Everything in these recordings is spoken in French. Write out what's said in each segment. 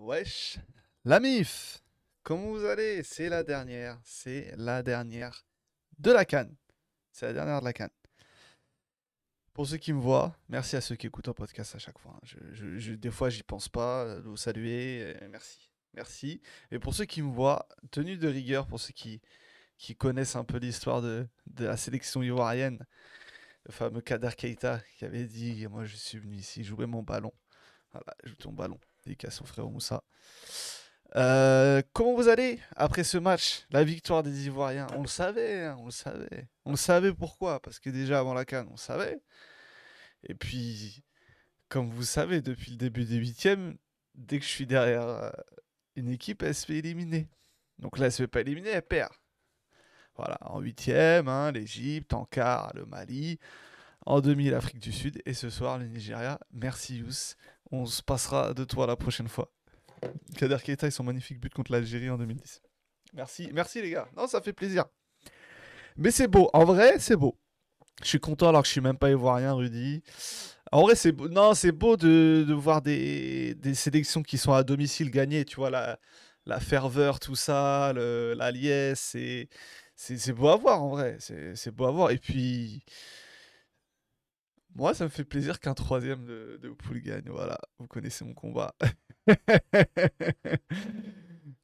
Wesh, la MIF, comment vous allez? C'est la dernière, c'est la dernière de la canne. C'est la dernière de la canne. Pour ceux qui me voient, merci à ceux qui écoutent un podcast à chaque fois. hein. Je, je- des fois, j'y pense pas, euh, vous saluer, euh, merci. Merci. Et pour ceux qui me voient, tenue de rigueur, pour ceux qui, qui connaissent un peu l'histoire de, de la sélection ivoirienne, le fameux Kader Keita qui avait dit Moi, je suis venu ici jouer mon ballon. Voilà, joue ton ballon. Dédicace son frère Moussa. Euh, comment vous allez après ce match? La victoire des Ivoiriens. On le savait, hein, on le savait. On le savait pourquoi? Parce que déjà avant la canne, on savait. Et puis, comme vous savez, depuis le début des huitièmes, dès que je suis derrière euh, une équipe, elle se fait éliminer. Donc là, elle se fait pas éliminer, elle perd. Voilà, en huitième, hein, l'Égypte, en quart, le Mali, en demi, l'Afrique du Sud, et ce soir, le Nigeria. Merci Yous, on se passera de toi la prochaine fois. Kader Keita et son magnifique but contre l'Algérie en 2010. Merci, merci les gars. Non, ça fait plaisir. Mais c'est beau, en vrai, c'est beau. Je suis content alors que je suis même pas ivoirien, Rudy. En vrai, c'est beau. Non, c'est beau de, voir des, des sélections qui sont à domicile gagner. Tu vois, la, la ferveur, tout ça, la liesse, c'est, c'est, beau à voir en vrai. C'est beau à voir. Et puis, moi, ça me fait plaisir qu'un troisième de, de poule gagne. Voilà, vous connaissez mon combat.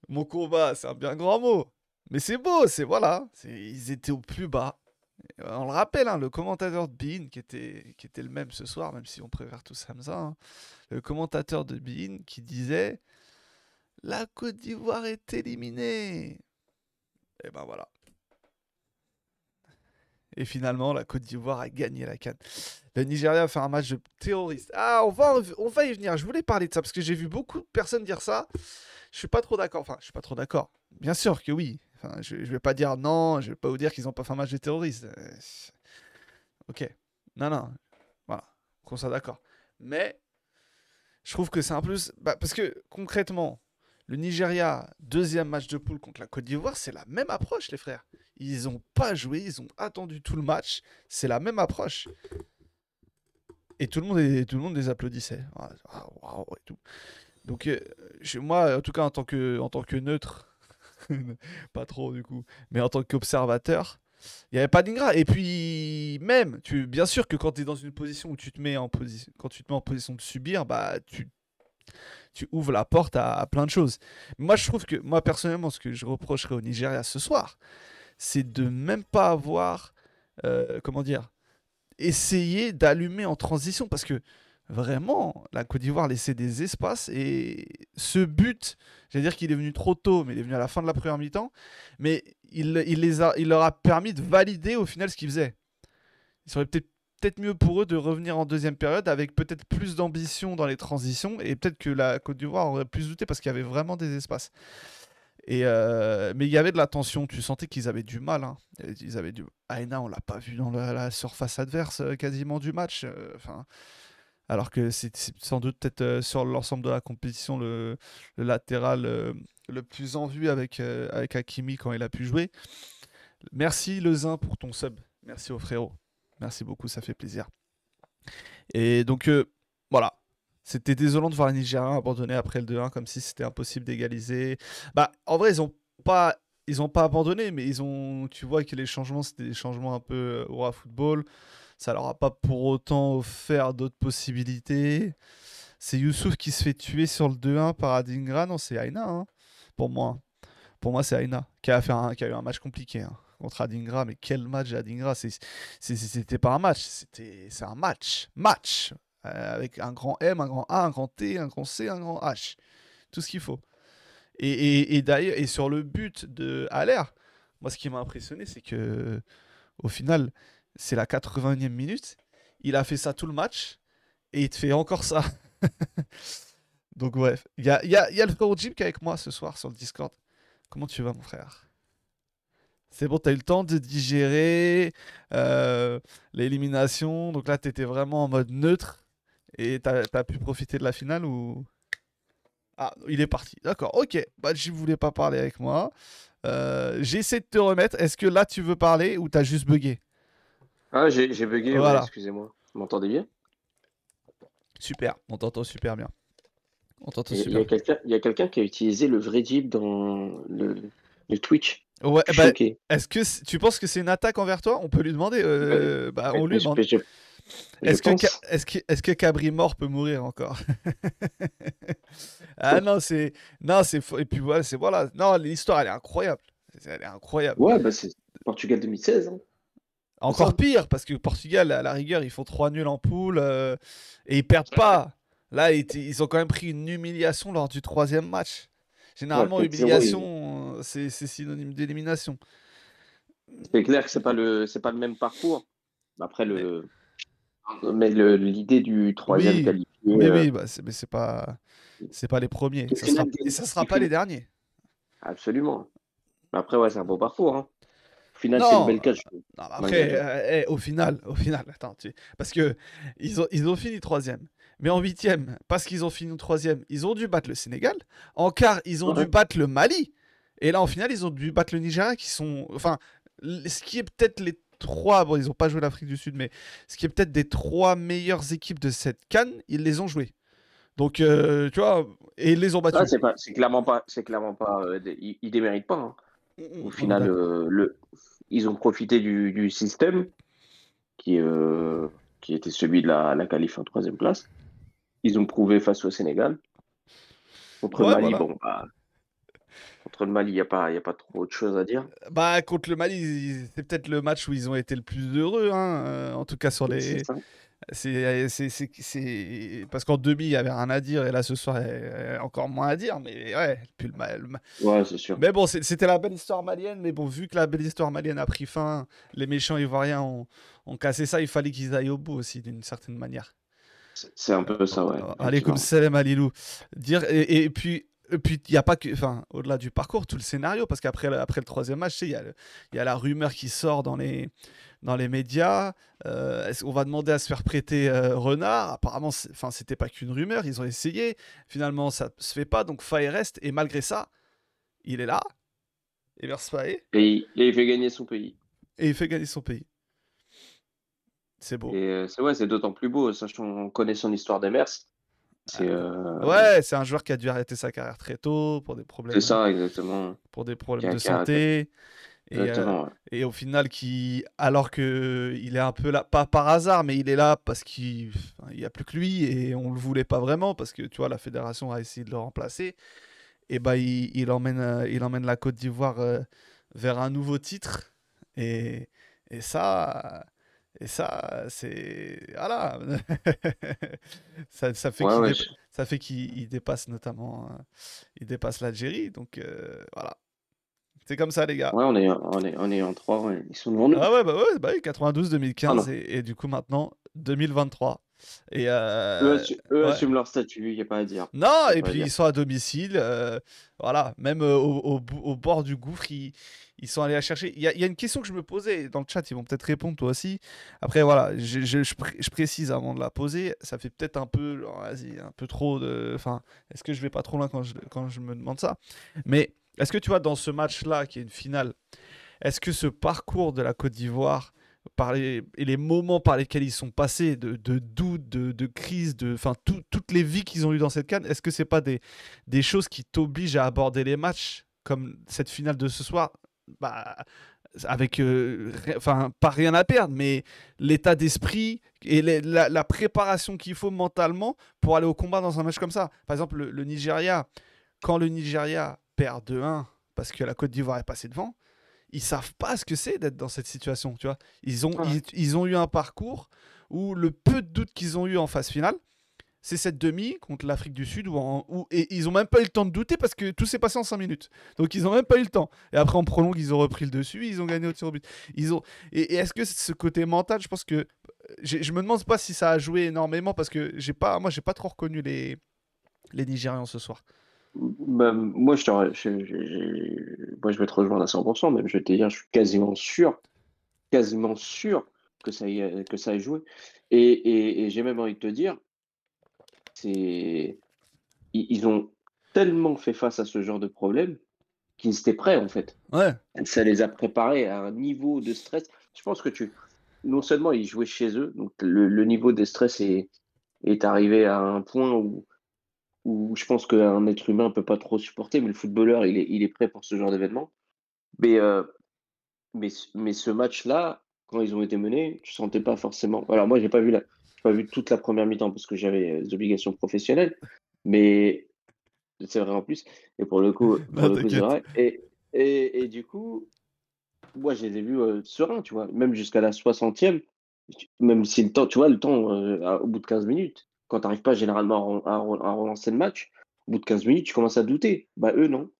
Mon combat, c'est un bien grand mot. Mais c'est beau, c'est voilà. Ils étaient au plus bas. On le rappelle, hein, le commentateur de Bein, qui était, qui était le même ce soir, même si on préfère tous Hamza, hein, le commentateur de Bein qui disait La Côte d'Ivoire est éliminée. Et ben voilà. Et finalement, la Côte d'Ivoire a gagné la canne. Le Nigeria a fait un match de terroriste. Ah, on va, on va y venir. Je voulais parler de ça parce que j'ai vu beaucoup de personnes dire ça. Je suis pas trop d'accord. Enfin, je suis pas trop d'accord. Bien sûr que oui. Enfin, je, je vais pas dire non. Je vais pas vous dire qu'ils ont pas fait un match de terroriste. Euh, ok. Non, non. Voilà. Qu'on soit d'accord. Mais je trouve que c'est un plus. bah, parce que concrètement, le Nigeria, deuxième match de poule contre la Côte d'Ivoire, c'est la même approche, les frères. Ils ont pas joué, ils ont attendu tout le match. C'est la même approche. Et tout le monde, tout le monde les applaudissait. Ah, ah, et tout. Donc, euh, moi, en tout cas, en tant que, en tant que neutre, pas trop du coup, mais en tant qu'observateur, il n'y avait pas d'Ingra. Et puis, même, bien sûr que quand tu es dans une position où tu te mets en position, quand tu te mets en position de subir, bah, tu, tu ouvres la porte à, plein de choses. Moi, je trouve que, moi, personnellement, ce que je reprocherais au Nigeria ce soir, c'est de même pas avoir, euh, comment dire, essayé d'allumer en transition parce que vraiment, la Côte d'Ivoire laissait des espaces et ce but, j'allais dire qu'il est venu trop tôt, mais il est venu à la fin de la première mi-temps, mais il, les a, il leur a permis de valider au final ce qu'ils faisaient. Il serait peut-être peut-être mieux pour eux de revenir en deuxième période avec peut-être plus d'ambition dans les transitions et peut-être que la Côte d'Ivoire aurait plus douté parce qu'il y avait vraiment des espaces. Et euh, mais il y avait de la tension, tu sentais qu'ils avaient du mal. hein. Ils avaient du... Aina, on l'a pas vu dans la, surface adverse euh, quasiment du match. euh, Enfin, alors que c'est sans doute peut-être sur l'ensemble de la compétition le, latéral le plus en vue avec, avec Hakimi quand il a pu jouer. Merci Lezin pour ton sub. Merci au frérot. Merci beaucoup, ça fait plaisir. Et donc euh, voilà. C'était désolant de voir les Nigériens abandonner après le 2-1 comme si c'était impossible d'égaliser. Bah en vrai ils ont pas ils ont pas abandonné mais ils ont tu vois que les changements c'était des changements un peu euh, au football. Ça leur a pas pour autant offert d'autres possibilités. C'est Youssouf qui se fait tuer sur le 2-1 par Adingra. Non, c'est Aina, hein, pour moi. Pour moi, c'est Aina qui a, fait un- qui a eu un match compliqué hein, contre Adingra. Mais quel match Adingra C'était pas un match, c'était, c'est un match. Match Euh, Avec un grand M, un grand A, un grand T, un grand C, un grand H. Tout ce qu'il faut. Et, d'ailleurs, et sur le but de Haller, moi, ce qui m'a impressionné, c'est que au final, c'est la 81e minute. Il a fait ça tout le match et il te fait encore ça. Donc, bref, il y a le frère Jim qui est avec moi ce soir sur le Discord. Comment tu vas, mon frère? C'est bon, t'as eu le temps de digérer euh, l'élimination. Donc là, t'étais vraiment en mode neutre et t'as as pu profiter de la finale ou? Ah, il est parti. D'accord, ok. Bah, je voulais pas parler avec moi. Euh, J'essaie de te remettre. Est-ce que là, tu veux parler ou t'as juste bugué? Ah, j'ai bugué, ouais, Voilà. excusez-moi. Vous m'entendez bien? Super, on t'entend super bien. On t'entend Il y a- il y super. a quelqu'un il y a quelqu'un qui a utilisé le vrai Jeep dans le, le Twitch. Ouais, bah, est-ce que tu penses que c'est une attaque envers toi? On peut lui demander. euh, bah, on lui demande. je- Est-ce que. Ca- que, est-ce que Cabri mort peut mourir encore? Ah non, c'est non, c'est. Et puis voilà, c'est voilà. Non, l'histoire elle est incroyable. Elle est incroyable. Ouais, bah c'est Portugal 2016. hein. Encore pire parce que Portugal, à la rigueur, ils font 3 nuls en poule euh, et ils perdent pas. Là, ils, ils ont quand même pris une humiliation lors du troisième match. Généralement, Ouais, 4-0, humiliation, euh, c'est synonyme d'élimination. C'est clair que c'est pas le c'est pas le même parcours. Après le mais le- l'idée du troisième Oui. qualifié. Oui, euh, oui, bah, mais c'est pas, c'est pas les premiers. Ça sera, et ça sera pas les derniers. Absolument. Mais Après ouais, c'est un beau parcours. hein. Au final, Non. c'est une belle catch. Non, mais Malgré après, euh, eh, au final, au final, attends, tu- parce que ils ont, ils ont fini troisième. Mais en huitième, parce qu'ils ont fini troisième, ils ont dû battre le Sénégal. En quart, ils ont Ouais. dû battre le Mali. Et là, en finale, ils ont dû battre le Nigeria, qui sont, enfin, ce qui est peut-être les trois. Bon, ils n'ont pas joué l'Afrique du Sud, mais ce qui est peut-être des trois meilleures équipes de cette canne, ils les ont jouées. Donc, euh, tu vois, et ils les ont battus. Ah, c'est clairement pas c'est clairement pas euh, ils, ils déméritent pas. hein. Mm, Au final, euh, le, ils ont profité du, du système qui, qui était celui de la, la qualif en troisième place. Ils ont prouvé face au Sénégal. Contre Ouais, le Mali, voilà. bon, bah, contre le Mali, il n'y a, pas- y a pas trop autre chose à dire. Bah, contre le Mali, c'est peut-être le match où ils ont été le plus heureux, hein, euh, en tout cas sur les. C'est ça. C'est, c'est, c'est, c'est- Parce qu'en demi, il y avait rien à dire, et là, ce soir, il y a encore moins à dire, mais ouais, puis le ma- le ma- Ouais, c'est sûr. Mais bon, c'était la belle histoire malienne, mais bon, vu que la belle histoire malienne a pris fin, les méchants ivoiriens ont, ont cassé ça, il fallait qu'ils aillent au bout aussi, d'une certaine manière. C'est un peu ça, ouais. Allez, comme Salam Alilou. Dire, et, et puis. Et puis, il n'y a pas que. Enfin, au-delà du parcours, tout le scénario, parce qu'après le- après le troisième match, il y, a le- y a la rumeur qui sort dans les, dans les médias. Euh, est-ce- on va demander à se faire prêter euh, Renard. Apparemment, enfin, c'était pas qu'une rumeur, ils ont essayé. Finalement, ça se fait pas, donc Faye reste. Et malgré ça, il est là. Et, il- et il fait gagner son pays. Et il fait gagner son pays. C'est beau. Et euh, c'est ouais, c'est d'autant plus beau, sachant qu'on connaît son histoire d'Emers. C'est euh, Ouais, c'est un joueur qui a dû arrêter sa carrière très tôt pour des problèmes, c'est ça, exactement. pour des problèmes de santé. Et, euh, ouais. Et au final, qui, alors que il est un peu là, pas par hasard, mais il est là parce qu'il enfin, il y a plus que lui et on le voulait pas vraiment parce que tu vois la fédération a essayé de le remplacer. Et bah il, il emmène, il emmène la Côte d'Ivoire euh, vers un nouveau titre et, et ça, et ça c'est voilà, ça, ça fait Ouais, qu'il ouais, dé- je- ça fait qu'il il dépasse notamment, euh, il dépasse l'Algérie donc euh, voilà. C'est comme ça les gars. ouais, on est, on est, on est en 3, ouais. ils sont devant nous. Ah ouais, bah ouais, bah oui, 92, 2015 Ah et du coup maintenant 2023. Et euh, eux assu- eux ouais. assument leur statut, il n'y a pas à dire. non, on et puis ils sont à domicile, euh, voilà, même euh, au, au bord du gouffre, ils, ils sont allés la chercher. Il y, a- il y a une question que je me posais dans le chat, ils vont peut-être répondre toi aussi. Après, voilà, je, je- je pré- je précise avant de la poser, ça fait peut-être un peu, genre, vas-y, un peu trop de. Enfin, est-ce que je vais pas trop loin quand je, quand je me demande ça? Mais est-ce que tu vois, dans ce match-là, qui est une finale, est-ce que ce parcours de la Côte d'Ivoire, par les, et les moments par lesquels ils sont passés, de, de doute, de, de crise, de, enfin, tout- toutes les vies qu'ils ont eues dans cette canne, est-ce que c'est pas des, des choses qui t'obligent à aborder les matchs comme cette finale de ce soir? Bah, avec, euh, pas rien à perdre, mais l'état d'esprit et la, la préparation qu'il faut mentalement pour aller au combat dans un match comme ça. Par exemple, le, le Nigeria, quand le Nigeria perd 2-1 parce que la Côte d'Ivoire est passée devant, ils savent pas ce que c'est d'être dans cette situation, tu vois. Ils ont, Ouais. ils, ils ont eu un parcours où le peu de doute qu'ils ont eu en phase finale, c'est cette demi contre l'Afrique du Sud où, en- où- et ils ont même pas eu le temps de douter parce que tout s'est passé en 5 minutes. Donc ils ont même pas eu le temps. Et après en prolongue, ils ont repris le dessus, ils ont gagné au tir au but. Ils ont et, et est-ce que ce côté mental, je pense que je me demande pas si ça a joué énormément parce que j'ai pas moi j'ai pas trop reconnu les les Nigérians ce soir. Bah, moi, je, te- je- je- je- moi, je vais te rejoindre à 100%, même je vais te dire, je suis quasiment sûr, quasiment sûr que ça ait, que ça ait joué. Et, et- et j'ai même envie de te dire, c'est, ils, ils ont tellement fait face à ce genre de problème qu'ils étaient prêts, en fait. Ouais. Ça les a préparés à un niveau de stress. Je pense que tu, non seulement ils jouaient chez eux, donc le, le niveau de stress est, est arrivé à un point où où je pense qu'un être humain peut pas trop supporter, mais le footballeur, il est, il est prêt pour ce genre d'événement. Mais, euh, mais, ce- mais ce match-là, quand ils ont été menés, tu sentais pas forcément. Alors moi, j'ai pas vu la, j'ai pas vu toute la première mi-temps parce que j'avais euh, des obligations professionnelles, mais c'est vrai en plus. Et pour le coup, pour Non, le coup, c'est vrai. Et, et, et du coup, moi, je les ai vus euh, sereins, tu vois, même jusqu'à la 60e, tu- même si le temps, tu vois, le temps, euh, au bout de 15 minutes, quand tu n'arrives pas généralement à, re- à re- à relancer le match, au bout de 15 minutes, tu commences à douter. Bah, eux, non.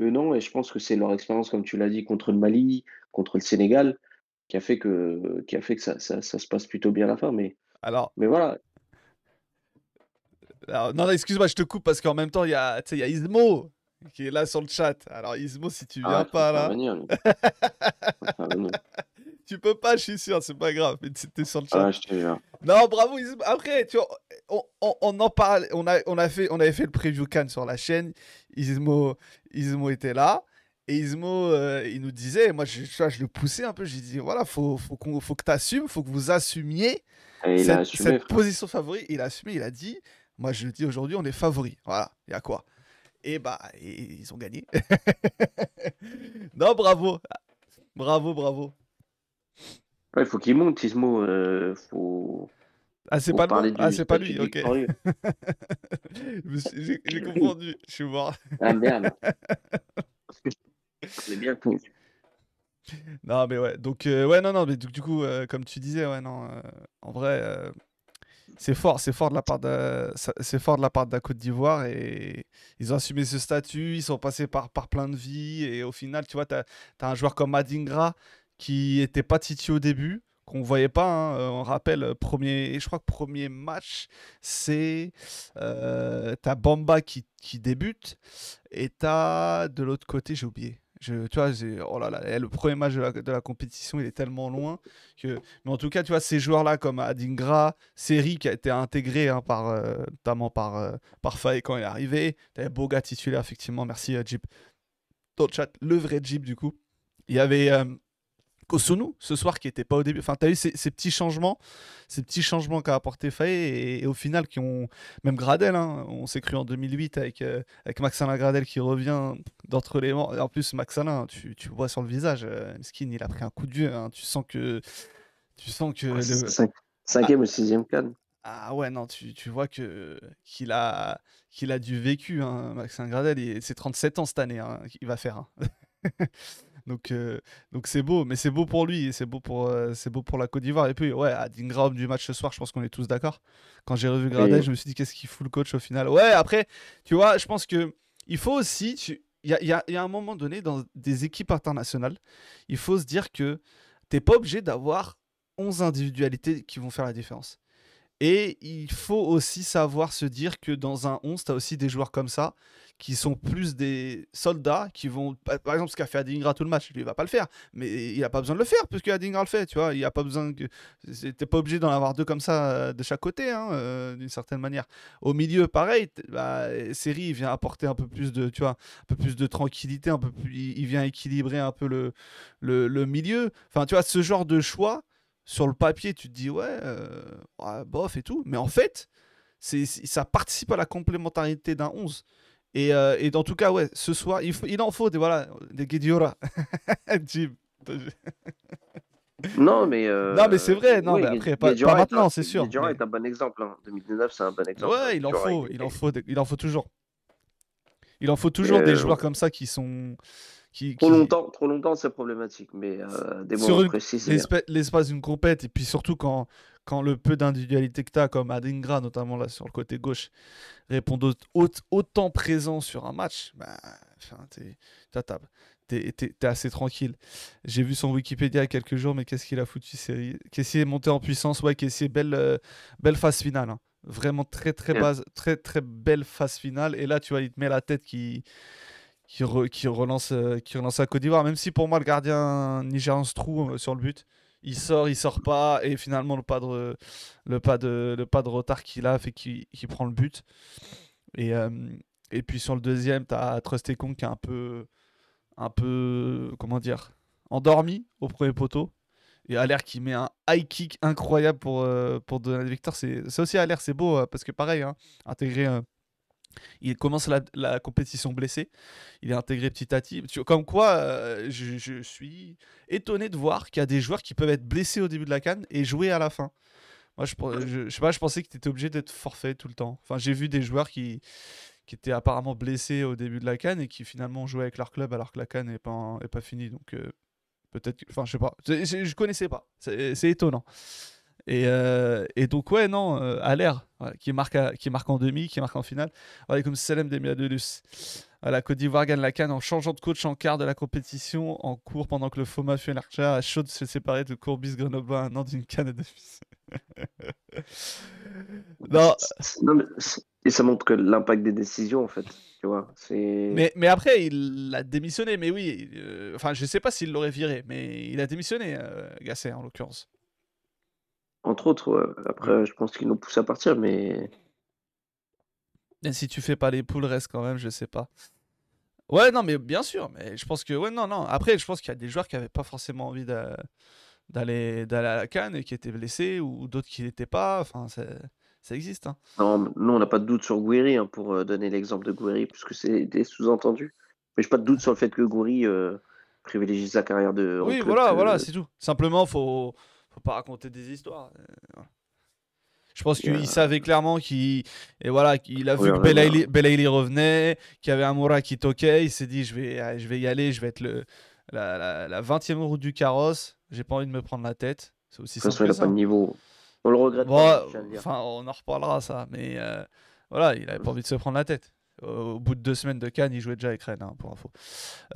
Eux, non. Et je pense que c'est leur expérience, comme tu l'as dit, contre le Mali, contre le Sénégal, qui a fait que, qui a fait que ça, ça, ça se passe plutôt bien à la fin. Mais, Alors, mais voilà. alors, non, excuse-moi, je te coupe parce qu'en même temps, il y a, y a Ismo qui est là sur le chat. Alors, Ismo, si tu viens Ah, pas là, venir, tu peux pas, je suis sûr, c'est pas grave, mais t'es sur le chat. Ah, je te jure. Non, bravo. Après, tu vois, on, on- on en parle, on, a, on, a fait, on avait fait le preview Cannes sur la chaîne. Ismo, Ismo était là. Et Ismo, euh, il nous disait, moi je, je le poussais un peu, j'ai dit, voilà, faut, faut, qu'on- faut que tu assumes, faut que vous assumiez Et cette, assumé, position favori. Il a assumé, il a dit, moi je le dis aujourd'hui, on est favori. Voilà, il y a quoi Et bah, et- ils ont gagné. non, bravo. Bravo, bravo. Ouais, il faut qu'il monte, Ismo. Euh, faut, Ah, c'est pas bon Ah, c'est pas lui, ok. J'ai confondu, je suis mort. Ah merde. C'est bien con. Non, mais ouais, donc, euh, ouais, non, non, mais du, du coup, euh, comme tu disais, ouais, non, euh, en vrai, c'est fort, c'est fort de la part de, c'est fort de la part de la Côte d'Ivoire et ils ont assumé ce statut, ils sont passés par, par plein de vies et au final, tu vois, t'as, as un joueur comme Madingra qui était pas Titi au début, qu'on voyait pas, hein, euh, on rappelle, euh, premier, je crois que premier match, c'est, euh, t'as Bamba qui, qui débute et t'as de l'autre côté, j'ai oublié. Tu vois, oh là là, eh, le premier match de la, compétition, il est tellement loin que. Mais en tout cas, tu vois, ces joueurs-là comme Adingra, Seri qui a été intégré hein, par, euh, notamment par, euh, Faye quand il est arrivé. T'avais Boga titulaire, effectivement. Merci, Jeep. Dans le chat, le vrai Jeep, du coup. Il y avait Kosunu ce soir qui était pas au début. Enfin, tu as eu ces, ces petits changements, ces petits changements qu'a apporté Faye et, et au final qui ont. Même Gradel, hein, on s'est cru en 2008 avec, euh, avec Maxalin Gradel qui revient d'entre les morts. En plus, Maxalin, tu, tu le vois sur le visage, euh, Skin, il a pris un coup de vieux. hein. Tu sens que. Tu sens que. Ouais, le- c'est cinq- Cinquième ou sixième canne. Ah ouais, non, tu, tu vois que qu'il a, qu'il a du vécu, hein, Maxime Gradel. il- C'est 37 ans cette année hein, qu'il va faire. donc euh, donc c'est beau, mais c'est beau pour lui, c'est beau pour, euh, c'est beau pour la Côte d'Ivoire. Et puis, ouais, à Dingram du match ce soir, je pense qu'on est tous d'accord. Quand j'ai revu Gradel, je me suis dit, qu'est-ce qu'il fout le coach au final? Ouais, après, tu vois, je pense que il faut aussi. tu- Il y a, il y a- il y a un moment donné, dans des équipes internationales, il faut se dire que t'es pas obligé d'avoir 11 individualités qui vont faire la différence. Et il faut aussi savoir se dire que dans un 11, tu as aussi des joueurs comme ça qui sont plus des soldats qui vont. Par exemple, ce qu'a fait Adingra tout le match, lui, il va pas le faire. Mais il a pas besoin de le faire puisque Adingra le fait, tu vois. Il a pas besoin que. pas obligé d'en avoir deux comme ça euh, de chaque côté, hein, euh, d'une certaine manière. Au milieu, pareil, bah, Seri, il vient apporter un peu plus de, tu vois, un peu plus de tranquillité, un peu plus, il il vient équilibrer un peu le, le, le milieu. Enfin, tu vois, ce genre de choix, sur le papier, tu te dis, ouais, euh, ouais, bof et tout. Mais en fait, c'est, ça participe à la complémentarité d'un 11. Et, euh, et en tout cas, ouais, ce soir, il, faut- il en faut des, voilà, des Guediora. Jim. Non, mais. euh, Non, mais c'est vrai, non, oui, mais après, pas- pas maintenant, c'est sûr, Guedjura mais- est un bon exemple. Hein. 2019, c'est un bon exemple. Ouais, il en faut, il- en faut, il en faut toujours. Il en faut toujours des Euh, joueurs comme ça qui sont. Qui, Trop qui- longtemps, trop longtemps, c'est problématique. Mais euh, des Sur une- l'espace d'une compète, et puis surtout quand, quand le peu d'individualité que tu as, comme Adingra, notamment là sur le côté gauche, répond au- au- autant présent sur un match, bah, t'es, t'es assez tranquille. J'ai vu son Wikipédia il y a quelques jours, mais qu'est-ce qu'il a foutu Caissier est monté en puissance, ouais, Caissier, belle, euh, belle phase finale. hein. Vraiment très très, base, très très belle phase finale. Et là, tu vois, il te met la tête qui, qui, re- qui relance, euh, qui relance la Côte d'Ivoire. Même si pour moi, le gardien nigérian se trouve euh, sur le but. Il sort, il sort pas, et finalement, le pas de, le pas de, le pas de retard qu'il a fait qu'il prend le but. Et, euh, et puis sur le deuxième, tu as Trustekong qui est un peu, un peu, comment dire, endormi au premier poteau. Et à l'air qui met un high kick incroyable pour, pour donner la victoire. C'est aussi à l'air, c'est beau, parce que pareil, hein, intégrer Il commence la, la compétition blessé. Il est intégré petit à petit. Comme quoi, euh, je, je suis étonné de voir qu'il y a des joueurs qui peuvent être blessés au début de la canne et jouer à la fin. Moi, je, je, je sais pas, je pensais que tu étais obligé d'être forfait tout le temps. Enfin, j'ai vu des joueurs qui, qui étaient apparemment blessés au début de la canne et qui finalement jouaient avec leur club alors que la canne n'est pas, est pas finie. Donc, euh, peut-être. Enfin, je sais pas. C'est- Je connaissais pas. C'est étonnant. Et, euh, et donc, ouais, non, euh, à l'air, voilà, qui, marque à- qui marque en demi, qui marque en finale. Voilà, comme Salem Demiadolus. La Côte d'Ivoire gagne la canne en changeant de coach en quart de la compétition en cours pendant que le Foma Fenerbahçe a chaud de se séparer de Courbis Grenoble à un an d'une canne de fils. non, Non, mais c'est- et ça montre que l'impact des décisions, en fait. Tu vois, c'est. mais, mais après, il a démissionné. Mais oui, euh, enfin, je sais pas s'il l'aurait viré, mais il a démissionné, euh, Gasset en l'occurrence. Entre autres, ouais. après, je pense qu'ils l'ont poussé à partir, mais. Et si tu fais pas les poules, reste quand même, je sais pas. Ouais, non, mais bien sûr, mais je pense que, ouais, non, non. Après, je pense qu'il y a des joueurs qui avaient pas forcément envie d'a- d'aller d'aller à la canne et qui étaient blessés ou d'autres qui n'étaient pas. Enfin, ça, existe. Hein. Non, nous, on n'a pas de doute sur Gouiri, hein, pour euh, donner l'exemple de Gouiri, puisque c'est des sous-entendus. Mais j'ai pas de doute sur le fait que Gouiri euh, privilégie sa carrière de. Oui, voilà, voilà, c'est tout. Simplement, faut, faut pas raconter des histoires. Euh. Je pense qu'il savait clairement qu'il et voilà qu'il a vu que ouais, Belaïli revenait, qu'il y avait Amoura qui toquait, il s'est dit je vais je vais y aller, je vais être le la, la, la 20e route du carrosse, j'ai pas envie de me prendre la tête. C'est aussi simple il a pas de niveau. On le regrette Bon, pas, enfin, on en reparlera ça, mais euh, voilà, il avait pas envie de se prendre la tête. Au, bout de deux semaines de Cannes, il jouait déjà avec Rennes, hein, pour info.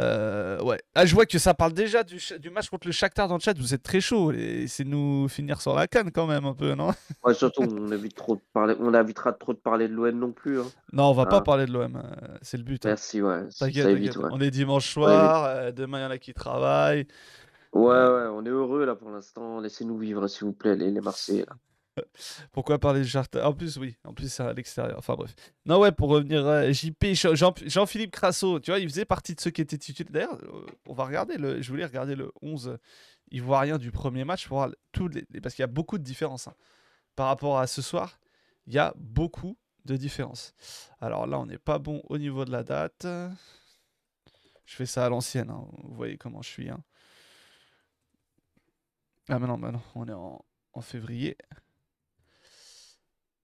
Euh, ouais. Ah, je vois que ça parle déjà du, ch- du match contre le Shakhtar dans le chat. Vous êtes très chaud. C'est nous finir sur la Cannes quand même un peu, non? Ouais, surtout, on évite trop de parler. On évitera trop de parler de l'OM non plus. hein. Non, on va pas Ah. parler de l'OM. euh, C'est le but. hein. Merci, ouais. Ça T'inquiète, évite, t'inquiète. ouais. On est dimanche soir. euh, demain, il y en a qui travaillent. Ouais, ouais, on est heureux là pour l'instant. Laissez-nous vivre, s'il vous plaît, les, les Marseillais. là. Pourquoi parler de Shakhtar En plus, oui. En plus, c'est à l'extérieur. Enfin bref. Non, ouais, pour revenir JP, Jean- Jean- Jean-Philippe Crasso, tu vois, il faisait partie de ceux qui étaient titulaires. D'ailleurs, euh, on va regarder le. Je voulais regarder le 11 ivoirien du premier match pour voir tous les- Parce qu'il y a beaucoup de différences. hein. Par rapport à ce soir, il y a beaucoup de différences. Alors là, on n'est pas bon au niveau de la date. Je fais ça à l'ancienne. hein. Vous voyez comment je suis. hein. Ah, mais non, mais non, on est en, en février.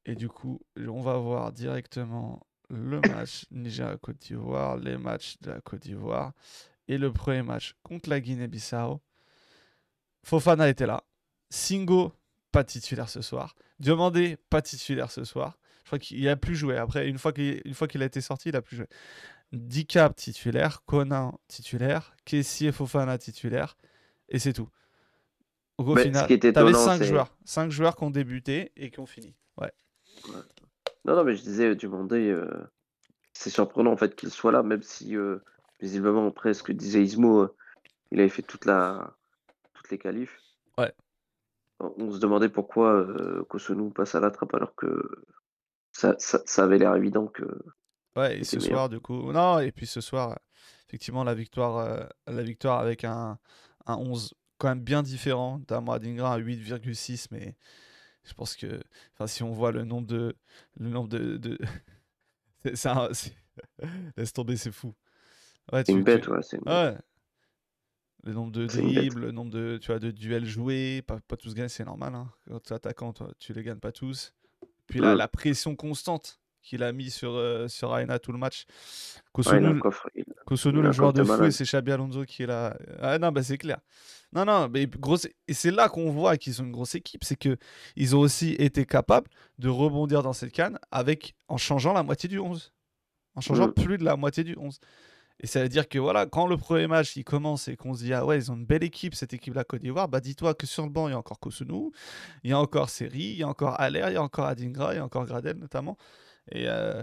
Et du coup, on va voir directement le match Nigeria-Côte d'Ivoire, les matchs de la Côte d'Ivoire et le premier match contre la Guinée-Bissau. Fofana était là. Singo, pas titulaire ce soir. Diomandé, pas titulaire ce soir. Je crois qu'il a plus joué. Après, une fois qu'il a été sorti, il a plus joué. Dicap titulaire, Conan titulaire, Kessie et Fofana titulaire, et c'est tout. Au final, t'avais étonnant, 5 c'est- joueurs. 5 joueurs qui ont débuté et qui ont fini. Ouais. Non, non, mais je disais, du Mandé, euh, c'est surprenant en fait qu'il soit là, même si euh, visiblement, après ce que disait Ismo, euh, il avait fait toute la, toutes les qualifs. Ouais. On se demandait pourquoi euh, Kosunu passe à la trappe alors que ça, ça, ça avait l'air évident que. Ouais, et ce meilleur. soir, du coup. Non, et puis ce soir, euh, effectivement, la victoire, euh, la victoire avec un, un 11 quand même bien différent d'Amra Dingra à 8,6, mais je pense que enfin, si on voit le nombre de. Le nombre de. de... c'est, un- Laisse tomber, c'est fou. Ouais, C'est une bête, tu- ouais. c'est une. Ouais. Le nombre de dribbles, le nombre de, tu vois, de duels joués, pas, pas tous gagnés, c'est normal. Hein. Quand tu es attaquant, toi, tu les gagnes pas tous. Puis là, la pression constante qu'il a mis sur, euh, sur Aina tout le match. Ouais, Kosunu, un coffre. il- Kosunu, il a le joueur de fou, et c'est Xabi Alonso qui est là. Ah non, bah c'est clair. Non, non, mais grosse... et c'est là qu'on voit qu'ils sont une grosse équipe, c'est que ils ont aussi été capables de rebondir dans cette canne avec en changeant la moitié du 11. En changeant Mm. plus de la moitié du 11. Et ça veut dire que voilà, quand le premier match il commence et qu'on se dit ah ouais, ils ont une belle équipe cette équipe là Côte d'Ivoire, bah dis-toi que sur le banc il y a encore Kosunu, il y a encore Seri, il y a encore Aller, il y a encore Adingra, il y a encore Gradel notamment. Et, euh,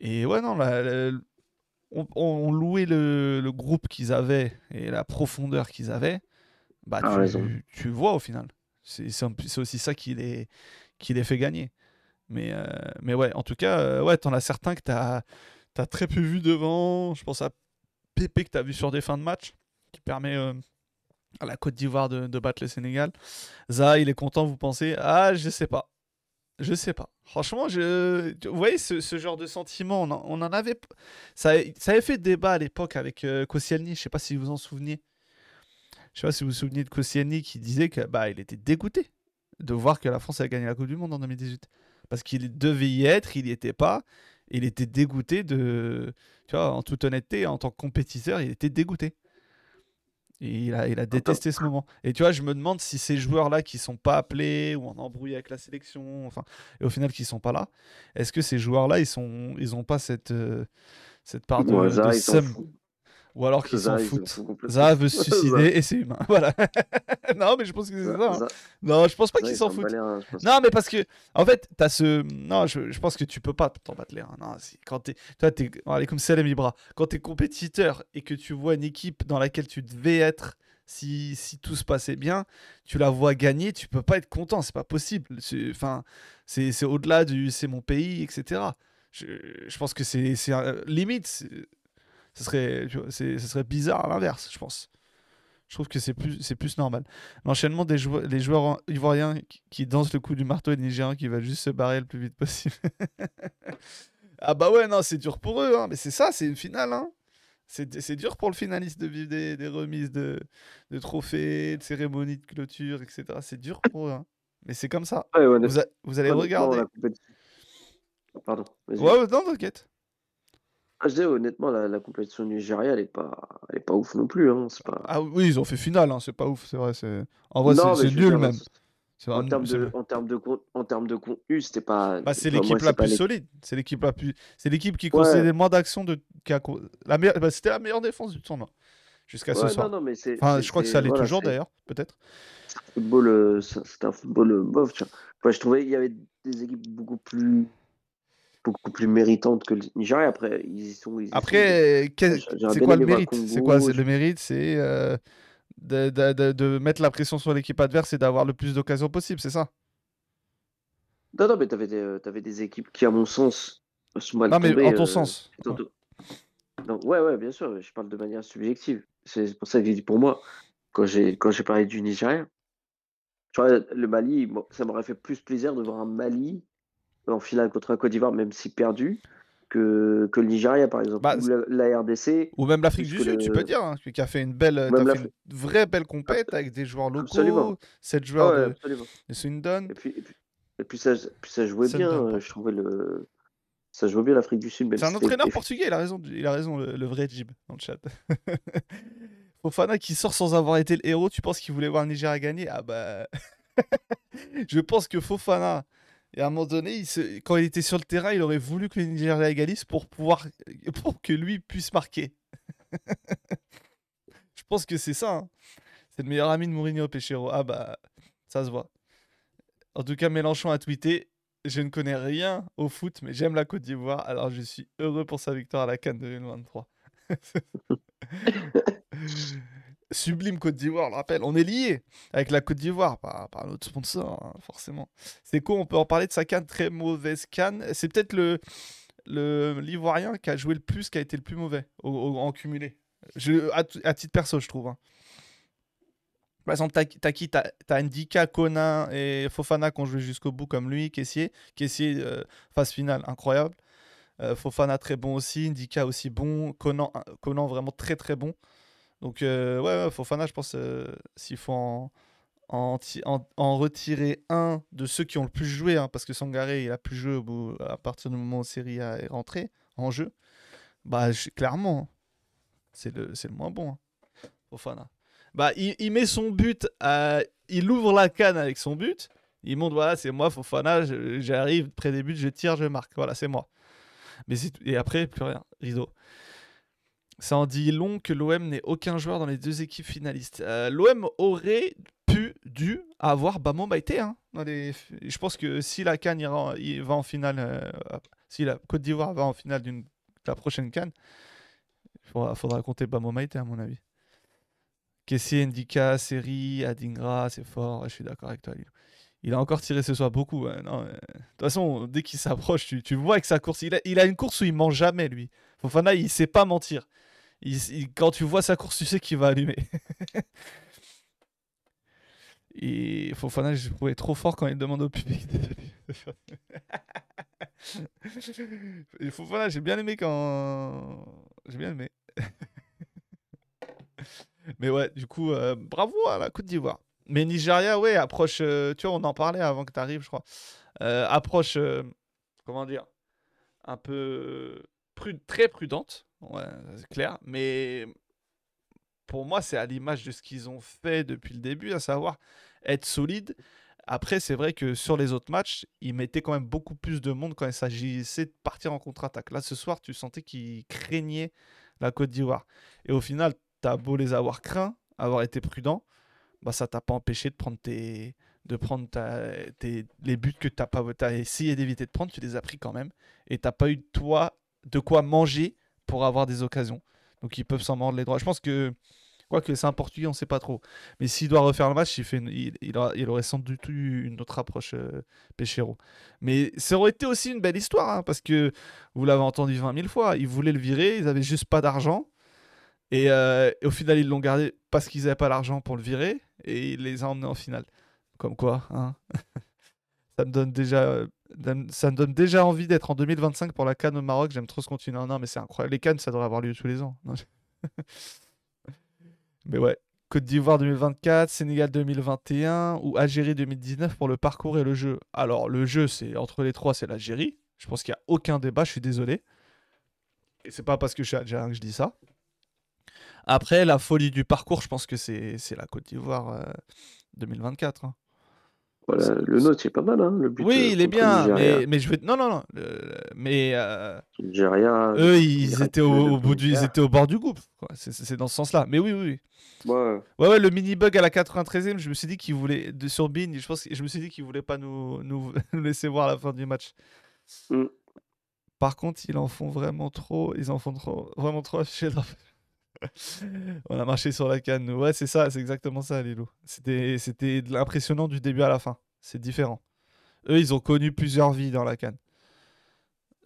et ouais, non, la- la- on, on louait le, le groupe qu'ils avaient et la profondeur qu'ils avaient, bah Ah, tu, tu vois au final. C'est aussi ça qui les, qui les fait gagner. Mais, euh, mais ouais, en tout cas, euh, ouais, t'en as certains que t'as as très peu vu devant. Je pense à Pépé que t'as vu sur des fins de match, qui permet euh, à la Côte d'Ivoire de, de battre le Sénégal. Zaha, il est content, vous pensez? Ah, je sais pas. Je sais pas. Franchement, je... vous voyez ce, genre de sentiment, on en, avait. Ça, ça, avait fait débat à l'époque avec euh, Koscielny, je sais pas si vous en souvenez. Je sais pas si vous vous souvenez de Koscielny qui disait que bah il était dégoûté de voir que la France a gagné la Coupe du Monde en 2018 parce qu'il devait y être, il n'y était pas. Il était dégoûté de, tu vois, en toute honnêteté, en tant que compétiteur, il était dégoûté. Et il a, il a détesté ce moment. Et tu vois, je me demande si ces joueurs-là qui sont pas appelés ou en embrouille avec la sélection, enfin, et au final qui sont pas là, est-ce que ces joueurs-là, ils sont, ils ont pas cette, euh, cette part de, Ouais, ça, de ils. Ou alors qu'ils s'en foutent. Zaha veut se suicider et c'est humain. Voilà. non, mais je pense que c'est Ça, hein. Non, je pense pas qu'ils ils s'en foutent. Non, mais parce que, en fait, t'as ce. Non, je, je pense que tu peux pas t'en battre les reins. Non, quand t'es. Toi, t'es. Allez, comme Salem Ibra. Quand t'es compétiteur et que tu vois une équipe dans laquelle tu devais être, si, si tout se passait bien, tu la vois gagner, tu peux pas être content. C'est pas possible. C'est- Enfin, c'est c'est au-delà du c'est mon pays, etc. Je, je pense que c'est un- limite. Ce serait, vois, ce serait bizarre à l'inverse, je pense. Je trouve que c'est plus, c'est plus normal. L'enchaînement des joueurs, les joueurs en- ivoiriens qui, dansent le coup du marteau et les Nigériens qui va juste se barrer le plus vite possible. ah bah ouais, non, c'est dur pour eux, hein, mais c'est ça, c'est une finale. Hein. C'est c'est dur pour le finaliste de vivre des, des remises de, de trophées, de cérémonies de clôture, etc. C'est dur pour eux. hein. Mais c'est comme ça. Ouais, Vous, a- vous allez regarder. Pardon. ouais, non, t'inquiète. Ah, je disais, honnêtement, la, la compétition nigériane, elle est pas, elle est pas ouf non plus. Hein. C'est pas... Ah oui, ils ont fait finale, hein, c'est pas ouf, c'est vrai. En vrai, c'est nul même. En termes de, en termes de, en termes de contenu, c'était pas. Bah, c'est l'équipe la plus solide. C'est l'équipe la plus. C'est l'équipe qui Ouais. concédait moins d'actions de. a co- La meilleure... bah, c'était la meilleure défense du tournoi jusqu'à ce soir. non, non, mais. Enfin, je crois que ça l'est voilà, toujours d'ailleurs, peut-être. c'est un football, euh, c'est un football euh, bof. tu vois. Enfin, je trouvais qu'il y avait des équipes beaucoup plus, beaucoup plus méritantes que le Nigeria. Après, ils y sont. ils y sont- Après, J'ai- j'aurais c'est quoi le mérite? C'est quoi? Je- le mérite? C'est euh, de, de- de- de mettre la pression sur l'équipe adverse et d'avoir le plus d'occasions possible, c'est ça? Non, non, mais t'avais des, euh, t'avais des équipes qui, à mon sens, sont mal Non, mais en ton euh, sens. plutôt- Non, ouais, ouais, bien sûr, je parle de manière subjective. C'est pour ça que j'ai dit pour moi, quand j'ai quand j'ai parlé du Nigeria. Tu vois, le Mali, ça m'aurait fait plus plaisir de voir un Mali en finale contre la Côte d'Ivoire, même si perdu, que, que le Nigeria, par exemple. Bah, Ou la, la RDC. Ou même l'Afrique du Sud, tu peux dire, hein, qui a fait une belle, fait une vraie belle compète avec des joueurs locaux, Absolument. 7 Ah joueurs ouais, de, absolument. de Swindon. Et puis, et puis, et puis ça, puis ça jouait bien, euh, je trouvais le. Ça jouait bien l'Afrique du Sud. C'est un entraîneur portugais, il a raison, il a raison le, le vrai Jib dans le chat. Fofana qui sort sans avoir été le héros, tu penses qu'il voulait voir le Nigeria gagner? Ah bah. Je pense que Fofana, et à un moment donné, quand il était sur le terrain, il aurait voulu que le Nigeria égalise pour pouvoir. pour que lui puisse marquer. Je pense que c'est ça. hein. C'est le meilleur ami de Mourinho, Pechero. Ah bah, ça se voit. En tout cas, Mélenchon a tweeté Je ne connais rien au foot, mais j'aime la Côte d'Ivoire, alors je suis heureux pour sa victoire à la Cannes 2023. Sublime Côte d'Ivoire, le rappelle. On est lié avec la Côte d'Ivoire par, par notre sponsor, hein, forcément. C'est quoi On peut en parler de sa canne, très mauvaise canne. C'est peut-être le l'Ivoirien qui a joué le plus, qui a été le plus mauvais au- au- en cumulé. Je, à, à titre perso, je trouve. hein. Par exemple, t'as qui Ndika, Conan et Fofana qui ont joué jusqu'au bout comme lui, Kessier. Kessier, euh, phase finale, incroyable. Euh, Fofana, très bon aussi. Ndika aussi bon. Conan, Conan vraiment très très bon. Donc, euh, ouais, Fofana, je pense, euh, s'il faut en, en, ti- en- en retirer un de ceux qui ont le plus joué, hein, parce que Sangaré, il a plus joué au bout- à partir du moment où Serie A est rentré en jeu, bah, clairement, c'est le, le moins bon. hein, Fofana. Bah, il, met son but, il ouvre la canne avec son but, il montre, voilà, c'est moi, Fofana, j'arrive près des buts, je tire, je marque, voilà, c'est moi. Mais. Et après, plus rien, rideau. Ça en dit long que l'OM n'ait aucun joueur dans les deux équipes finalistes. Euh, L'OM aurait pu, dû avoir Bamo Maïté. Hein. Je pense que si la Cannes ira va en finale, euh, si la Côte d'Ivoire va en finale de la prochaine Cannes, il faudra, compter Bamo Maïté à mon avis. Kessie, Ndika, Seri, Adingra, c'est fort. je suis d'accord avec toi, Lilo. Il a encore tiré ce soir beaucoup. ouais, non, euh, De toute façon, dès qu'il s'approche, tu, vois avec sa course. Il a, il a une course où il ment jamais, lui. Fofana, il sait pas mentir. Quand tu vois sa course, tu sais qu'il va allumer. Fofana, je trouvais trop fort quand il demande au public de Fofana, j'ai bien aimé quand. J'ai bien aimé. Mais ouais, du coup, euh, bravo à la Côte d'Ivoire. Mais Nigeria, ouais, approche. euh, tu vois, on en parlait avant que tu arrives, je crois. Euh, approche. comment dire Un peu. Très prudente. Ouais, c'est clair. Mais pour moi, c'est à l'image de ce qu'ils ont fait depuis le début, à savoir être solide. Après, c'est vrai que sur les autres matchs, ils mettaient quand même beaucoup plus de monde quand il s'agissait de partir en contre-attaque. Là, ce soir, tu sentais qu'ils craignaient la Côte d'Ivoire. Et au final, t'as beau les avoir craints, avoir été prudent, bah ça t'a pas empêché de prendre tes de prendre tes- les buts que t'as pas as essayé d'éviter de prendre, tu les as pris quand même et t'as pas eu toi de quoi manger pour avoir des occasions. Donc ils peuvent s'en mordre les droits. Je pense que quoique c'est un portugais, on sait pas trop. Mais s'il doit refaire le match, il, fait il, aura- il aurait sans doute eu une autre approche euh. Mais ça aurait été aussi une belle histoire hein, parce que vous l'avez entendu 20 000 fois, ils voulaient le virer, ils avaient juste pas d'argent. Et, euh, et au final, ils l'ont gardé parce qu'ils n'avaient pas l'argent pour le virer et il les a emmenés en finale. Comme quoi, hein ça me donne déjà, euh, ça me donne déjà envie d'être en 2025 pour la Cannes au Maroc. J'aime trop ce continent. Non, mais c'est incroyable. Les Cannes, ça devrait avoir lieu tous les ans. Mais ouais, Côte d'Ivoire 2024, Sénégal 2021 ou Algérie 2019 pour le parcours et le jeu. Alors, le jeu, c'est entre les trois, c'est l'Algérie. Je pense qu'il n'y a aucun débat. Je suis désolé. Et c'est pas parce que je suis algérien que je dis ça. Après, la folie du parcours, je pense que c'est la Côte d'Ivoire euh, 2024. hein. Voilà, le nôtre, c'est pas mal, hein, le but. Oui, euh, il est bien, mais, mais je vais. Non, non, non. mais euh, Nigeria, eux, ils étaient au, bout du, ils étaient au bord du groupe. quoi. C'est- dans ce sens-là. Mais oui, oui, oui. ouais, Ouais, ouais, le mini bug à la 93e, je me suis dit qu'il voulait. De, sur Bean, je, pense, je me suis dit qu'il voulait pas nous, nous, nous laisser voir la fin du match. Mm. Par contre, ils en font vraiment trop. Ils en font trop, vraiment trop On a marché sur la canne. Ouais, c'est ça, c'est exactement ça, Lilou. C'était c'était de l'impressionnant du début à la fin. C'est différent. Eux, ils ont connu plusieurs vies dans la canne.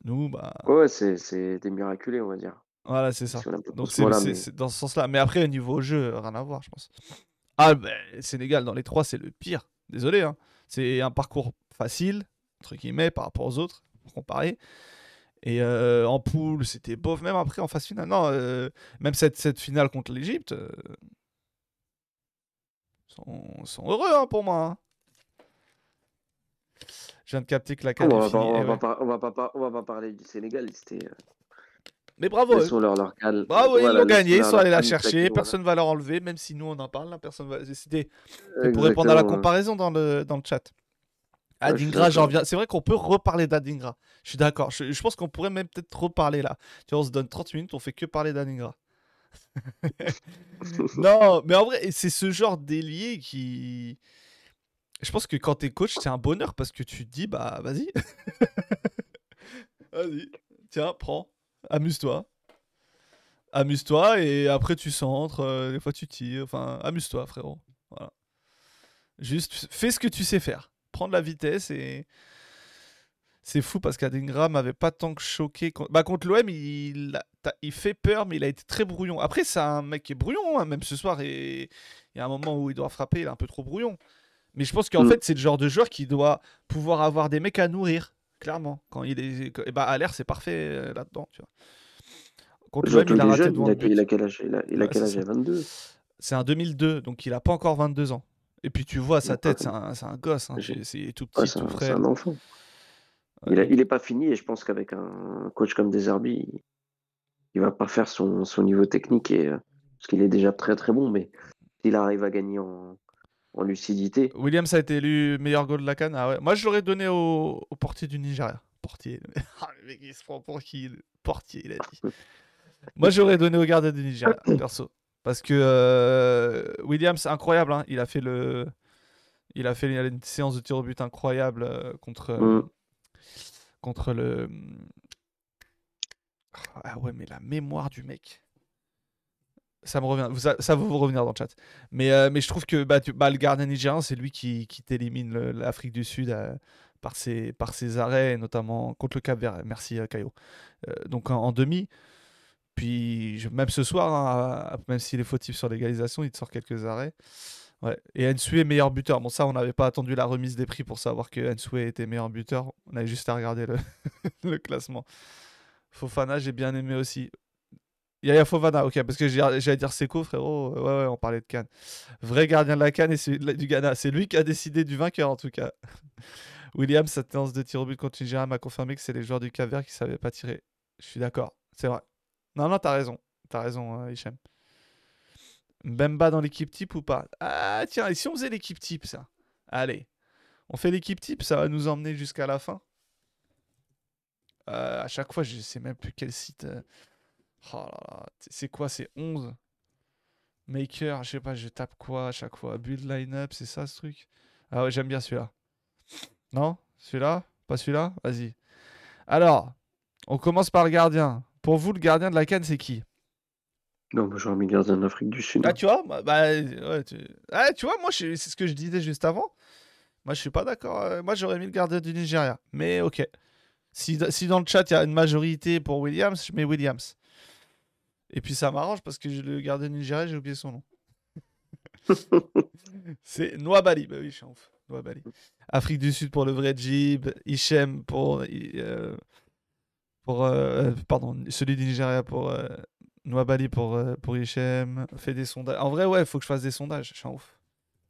Nous, bah. ouais, c'est c'est des miraculés, on va dire. Voilà, c'est ça. Donc mais- c'est dans ce sens-là. Mais après, au niveau jeu, rien à voir, je pense. Ah, ben, Sénégal, dans les trois, c'est le pire. Désolé, hein. C'est un parcours facile, entre guillemets, par rapport aux autres, pour comparer. Et euh, en poule, c'était bof. Même après, en phase finale. Non, euh, même cette, cette finale contre l'Égypte, euh, sont, sont heureux hein, pour moi. hein. Je viens de capter que la on, pas, on, va ouais. pas, on, va pas, on va pas parler du Sénégal. C'était. euh, Mais bravo. eux. Laissons-leur leur calme. Bravo, ils l'ont gagné, ils sont allés leur la chercher, personne va leur enlever, même si nous on en parle, là, personne va. C'était pour répondre à la comparaison dans le, dans le chat. Adingra, j'en d'accord. reviens. C'est vrai qu'on peut reparler d'Adingra. Je suis d'accord. Je, je pense qu'on pourrait même peut-être reparler là. Tu vois, on se donne 30 minutes, on fait que parler d'Adingra. non, mais en vrai, c'est ce genre d'ailier qui. Je pense que quand t'es coach, c'est un bonheur parce que tu te dis, bah vas-y. vas-y. Tiens, prends. Amuse-toi. Amuse-toi et après tu centres, euh, des fois tu tires. Enfin, amuse-toi, frérot. Voilà. Juste fais ce que tu sais faire. Prends de la vitesse et. C'est fou parce qu'Adingra m'avait pas tant que choqué. Contre, bah, contre l'OM, il, il fait peur, mais il a été très brouillon. Après, c'est un mec qui est brouillon, hein, même ce soir. Et il y a un moment où il doit frapper, il est un peu trop brouillon. Mais je pense qu'en Mm. fait, c'est le genre de joueur qui doit pouvoir avoir des mecs à nourrir, clairement. Quand il est. Et bah, à l'air, c'est parfait euh, là-dedans, tu vois. Contre l'OM, il a raté il a, il a quel âge Il a, il a Ouais, quel âge ça. Il a 22. C'est un 2002, donc il a pas encore 22 ans. Et puis tu vois sa tête, c'est un, gosse. hein, c'est tout petit, Ouais, tout un, c'est un enfant. Ouais, Il, a- donc- il est pas fini et je pense qu'avec un coach comme Deserbi, il, il va pas faire son, son niveau technique et, euh, parce qu'il est déjà très très bon, mais s'il arrive à gagner en, en lucidité, Williams a été élu meilleur goal de la canne? Ah ouais. Moi, je l'aurais donné au, au portier du Nigeria. Portier. Ah, le mec, il se prend pour qui? Portier, il a dit. Moi, j'aurais donné au gardien du Nigeria, perso. Parce que euh, Williams, incroyable. hein, Il a fait le. Il a fait une séance de tir au but incroyable euh, contre. euh, Mm. Contre le. Ah ouais, mais la mémoire du mec. Ça me revient, ça, ça va vous revenir dans le chat. Mais, euh, mais je trouve que bah, tu- bah, le gardien nigérien, c'est lui qui, qui t'élimine l'Afrique du Sud par, ses, par ses arrêts, notamment contre le Cap Vert. Merci. Euh, donc en, en demi. Puis même ce soir, hein, même s'il est fautif sur l'égalisation, il te sort quelques arrêts. Ouais. Et Ensue est meilleur buteur. Bon, ça, on n'avait pas attendu la remise des prix pour savoir que Ensue était meilleur buteur. On avait juste à regarder le, classement. Fofana, j'ai bien aimé aussi. Yaya Fofana, ok, parce que j'allais dire Seco, frérot. Ouais, ouais, on parlait de Cannes. Vrai gardien de la Cannes et c'est du Ghana. C'est lui qui a décidé du vainqueur, en tout cas. William, sa séance de tir au but contre Nigeria m'a confirmé que c'est les joueurs du Caver qui ne savaient pas tirer. Je suis d'accord, c'est vrai. Non, non, t'as raison. T'as raison, euh, Hichem. Mbemba dans l'équipe type ou pas? Ah, tiens, et si on faisait l'équipe type, ça? Allez. On fait l'équipe type, ça va nous emmener jusqu'à la fin? Euh, à chaque fois, je sais même plus quel site. Euh, Oh c'est quoi C'est 11 Maker, je sais pas, je tape quoi à chaque fois? Build lineup, c'est ça ce truc? Ah ouais, j'aime bien celui-là. Non? Celui-là? Pas celui-là? Vas-y. Alors, on commence par le gardien. Pour vous, le gardien de la canne, c'est qui? Non, moi j'aurais mis gardien d'Afrique du Sud. Ah, tu vois bah, bah, ouais, tu... Ah, tu vois, moi, c'est ce que je disais juste avant. Moi, je suis pas d'accord. Euh, moi, j'aurais mis le gardien du Nigeria. Mais ok. Si, si dans le chat, il y a une majorité pour Williams, je mets Williams. Et puis ça m'arrange parce que le gardien nigérien, j'ai oublié son nom. c'est Noabali. Bah oui, je suis en ouf. Noabali. Afrique du Sud pour le vrai Jib. Hichem pour. Euh, pour euh, pardon, celui du Nigeria pour. Euh, Noabali pour, pour Hichem. Fait des sondages. En vrai, ouais, faut que je fasse des sondages. Je suis en ouf.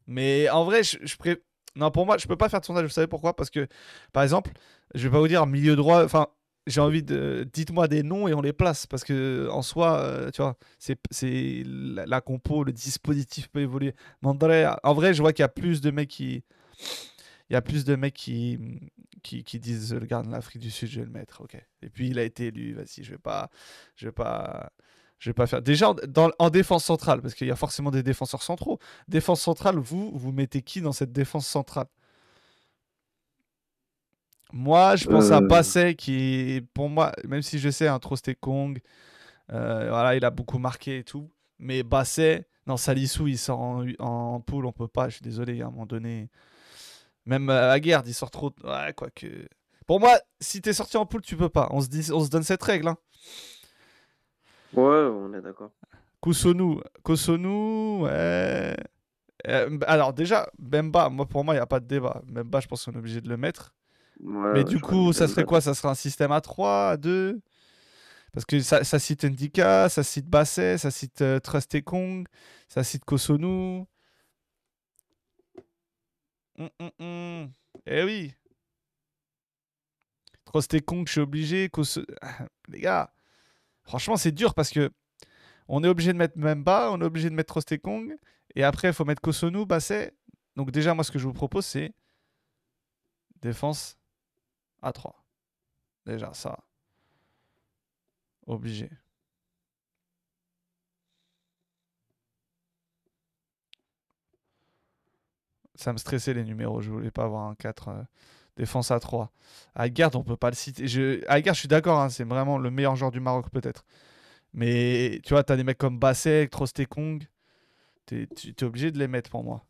Mais en vrai, je, je Non, pour moi, je peux pas faire de sondage. Vous savez pourquoi? Parce que, par exemple, je vais pas vous dire milieu droit. Enfin, j'ai envie de. Dites-moi des noms et on les place. Parce que, en soi, euh, tu vois, c'est la, la, compo, le dispositif peut évoluer. Mandre, en vrai, je vois qu'il y a plus de mecs qui. Il y a plus de mecs qui, qui, qui disent le garde de l'Afrique du Sud, je vais le mettre. Ok. Et puis il a été élu. Vas-y, je vais pas. Je vais pas. Je vais pas faire. Déjà dans, en défense centrale, parce qu'il y a forcément des défenseurs centraux. Défense centrale, vous, vous mettez qui dans cette défense centrale? Moi, je pense à euh. Basset qui, pour moi, même si je sais, un Trosté Kong, euh, voilà, il a beaucoup marqué et tout. Mais Basset, non, Salissou, il sort en, en poule, on peut pas, je suis désolé, à un moment donné. Même euh, à Guerre, il sort trop. Ouais, quoi que. Pour moi, si t'es sorti en poule, tu peux pas. On se, dit, on se donne cette règle. Hein. Ouais, on est d'accord. Kosonu, Kosonu, ouais. alors déjà, Bemba, moi pour moi, il n'y a pas de débat. Bemba, je pense qu'on est obligé de le mettre mais du coup, ça serait quoi? Ça serait un système à 3, à 2 Parce que ça, cite Ndika, ça cite Basset, ça cite euh, Trust Kong, ça cite Kosonu. Hum, hum, hum. Eh oui Trust et Kong, je suis obligé. Les gars, franchement, c'est dur parce que on est obligé de mettre Memba, on est obligé de mettre Trust et Kong, et après, il faut mettre Kosonu, Basset. Donc déjà, moi, ce que je vous propose, c'est défense à 3. Déjà, ça. Obligé. Ça me stressait les numéros. Je voulais pas avoir un 4 euh, défense à 3. Aguerd, on peut pas le citer. Je... je suis d'accord. Hein, c'est vraiment le meilleur joueur du Maroc, peut-être. Mais tu vois, tu as des mecs comme Bassek, Trostekong. Tu es obligé de les mettre pour moi.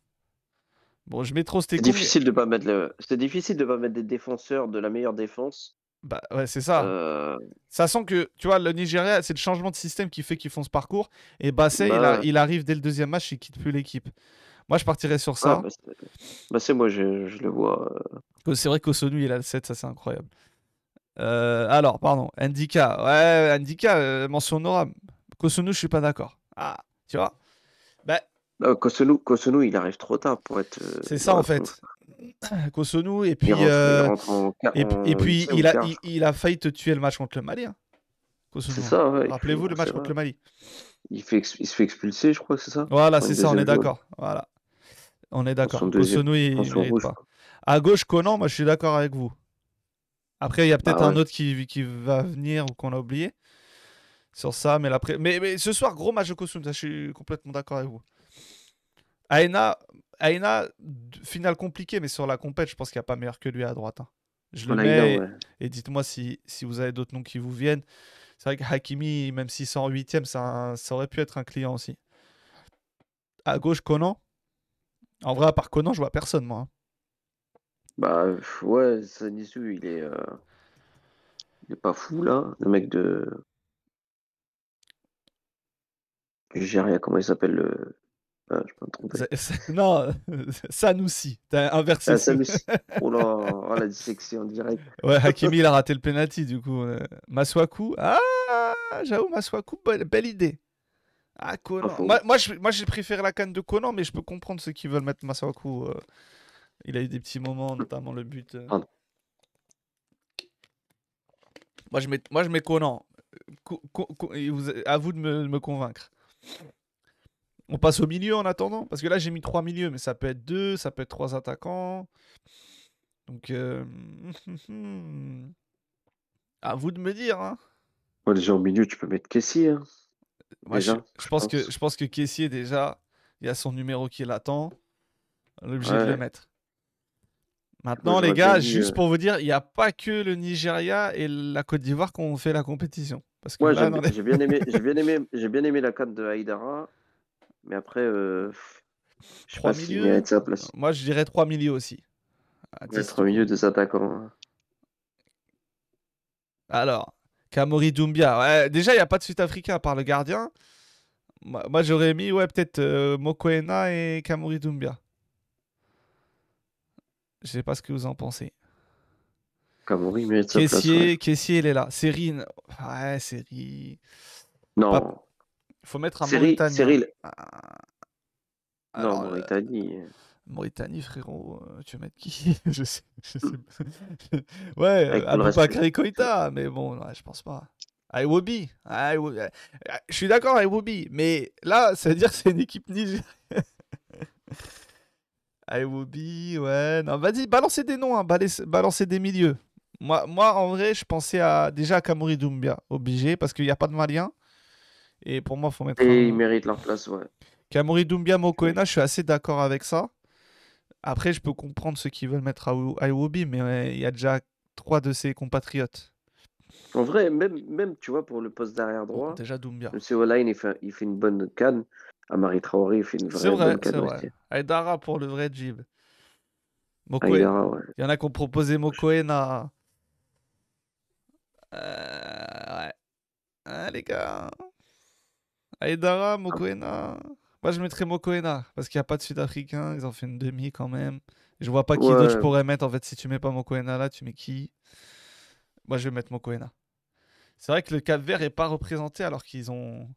Bon, je mets trop C'est difficile de pas mettre le... C'est difficile de pas mettre des défenseurs de la meilleure défense. Bah ouais, c'est ça. Euh... Sachant que, tu vois, le Nigeria, c'est le changement de système qui fait qu'ils font ce parcours. Et Bassé, bah il, arrive dès le deuxième match, il quitte plus l'équipe. Moi, je partirais sur ça. Ah, bah c'est moi, je, le vois. Euh. C'est vrai qu'Osonu, il a le 7, ça c'est incroyable. Euh, alors, pardon, Indika. Ouais, Indika, euh, mention honorable. Kosunu, je suis pas d'accord. Ah, tu vois? Bah, euh, Kosunu, il arrive trop tard pour être. Euh, c'est ça en fait. Kosunu et puis et, puis il a il, a failli te tuer le match contre le Mali. Hein. C'est ça. Rappelez-vous le match contre le Mali. Il fait il se fait expulser, je crois, c'est ça? Voilà, c'est ça. On est d'accord. Voilà. On est d'accord. Il, il pas. À gauche, Conan, moi je suis d'accord avec vous. Après, il y a peut-être bah un autre qui, qui va venir ou qu'on a oublié sur ça, mais, mais, mais ce soir, gros match de je suis complètement d'accord avec vous. Aina, Aina, finale compliquée, mais sur la compète, je pense qu'il n'y a pas meilleur que lui à droite. Hein. Je le mets et, dites-moi si, si, vous avez d'autres noms qui vous viennent. C'est vrai que Hakimi, même s'il sort en huitième, ça, ça aurait pu être un client aussi. À gauche, Conan. En vrai, à part Conan, je vois personne, moi. Hein. Bah ouais, Sanisu, il est, euh, il est pas fou là, le mec de. Nigeria, comment il s'appelle le Ah, je peux me tromper. Non, Sanoussi. T'as inversé. Ah. Sanoussi. Oh là, oh, la en direct. Ouais, Hakimi, il a raté le penalty, du coup. euh. Masuaku. Ah, j'avoue, Masuaku, belle, belle idée. Ah, Conan. Moi, moi, je, moi, j'ai préféré la canne de Conan, mais je peux comprendre ceux qui veulent mettre Masuaku. euh. Il a eu des petits moments, notamment le but. euh. Moi, je mets, moi, je mets Conan. Co- à vous de me, de me convaincre. On passe au milieu en attendant Parce que là, j'ai mis trois milieux, mais ça peut être deux, ça peut être trois attaquants. Donc, euh, à vous de me dire. Hein. Moi, déjà au milieu, tu peux mettre Kessie. Hein. Je, Déjà, je je pense que, je pense que Caissier, déjà, il y a son numéro qui l'attend. Est obligé de Ouais. le mettre. Maintenant, les gars, dit, juste euh, pour vous dire, il n'y a pas que le Nigeria et la Côte d'Ivoire qui ont fait la compétition. Parce que j'ai bien aimé, j'ai bien aimé, j'ai bien aimé la canne de Haïdara, mais après, euh, je sais pas milieux mérite sa place. moi, je dirais trois milieux aussi. À Il y a titre- trois milieux, deux attaquants. hein. Alors, Kamori Doumbia. Ouais, déjà, il n'y a pas de Sud-Africain à part le gardien. Moi, j'aurais mis ouais, peut-être euh, Mokoena et Kamori Doumbia. Je sais pas ce que vous en pensez. Kamori mérite sa place. Ouais. Caissier, il est là. Serine. Ouais, Série. Non, pas- faut mettre un Cyril, Mauritanien. Cyril. Ah. Non, Alors, euh, Mauritanie. Frérot, euh, tu veux mettre qui? Je sais. Je sais pas. ouais, euh, le Aboubakary Koïta, mais bon, ouais, je pense pas. Iwobi. Euh, Je suis d'accord Iwobi, mais là, ça veut dire que c'est une équipe nigérienne. Iwobi, ouais. Non, vas-y, balancez des noms, hein, balancez des milieux. Moi, moi, en vrai, je pensais à, déjà à Kamori Doumbia, obligé, parce qu'il n'y a pas de Malien. Et pour moi, il faut mettre Et un- ils méritent leur place, ouais. Kamori Doumbia Mokoena, je suis assez d'accord avec ça. Après, je peux comprendre ceux qui veulent mettre Iwobi, mais il y a déjà trois de ses compatriotes. En vrai, même, même, tu vois, pour le poste d'arrière droit, Déjà Doumbia. M. Olaine, il fait, il fait une bonne canne. Amari Traoré, il fait une vraie vrai, bonne c'est canne vrai. Aydara pour le vrai Jib. Mokoena. Haïdara, ouais. Il y en a qui ont proposé Mokoena. Euh, ouais. Ah, les gars. Aydara, Mokoena. Moi, je mettrais Mokoena parce qu'il n'y a pas de Sud-Africain. Ils ont fait une demi quand même. Je vois pas qui d'autre je pourrais mettre. En fait, si tu mets pas Mokoena là, tu mets qui? Moi, je vais mettre Mokoena. C'est vrai que le Cap Vert est pas représenté alors qu'ils ont.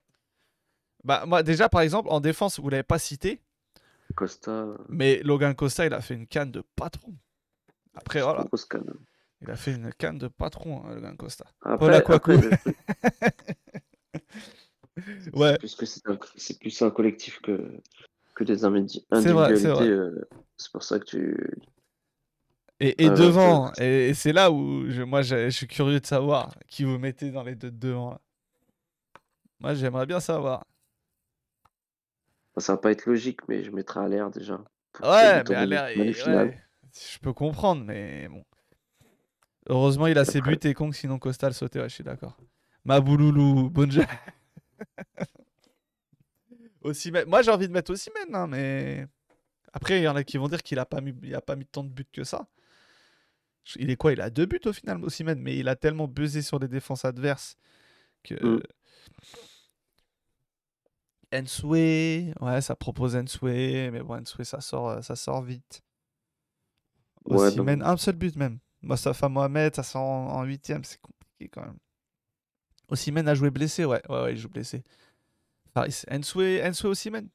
Bah, moi, déjà, par exemple, en défense, vous l'avez pas cité, Costa, mais Logan Costa, il a fait une canne de patron. Après, voilà, il a fait une canne de patron, hein, Logan Costa. Après, après, Ouais, c'est plus que c'est un, c'est plus un collectif que, que des individi- C'est vrai, c'est individualités. euh, C'est pour ça que tu. et, et Ouais, devant, et, et c'est là où je, moi je, je suis curieux de savoir qui vous mettez dans les deux de devant. Là. Moi, j'aimerais bien savoir. Ça va pas être logique, mais je mettrai à l'air déjà. Pour Ouais, mais à l'air, ouais, je peux comprendre, mais bon. Heureusement, il a ses Après- buts et Kong, sinon Costa le sautait, ouais, je suis d'accord. Mabouloulou, bonne Osimhen- Moi, j'ai envie de mettre Osimhen, hein, mais. Après, il y en a qui vont dire qu'il a pas mis, il a pas mis tant de buts que ça. Il est quoi? Il a deux buts au final, Osimhen, mais il a tellement buzzé sur les défenses adverses que. Mm. Ensue, ouais, ça propose Ensue, mais bon, Ensue, ça sort, euh, ça sort vite. Ouais, Osimhen, un seul but même. Mostafa Mohamed, ça sort en en huitième, c'est compliqué quand même. Osimhen a joué blessé, ouais, ouais, ouais, il joue blessé. Faris, Ensue, Ensue Osimhen.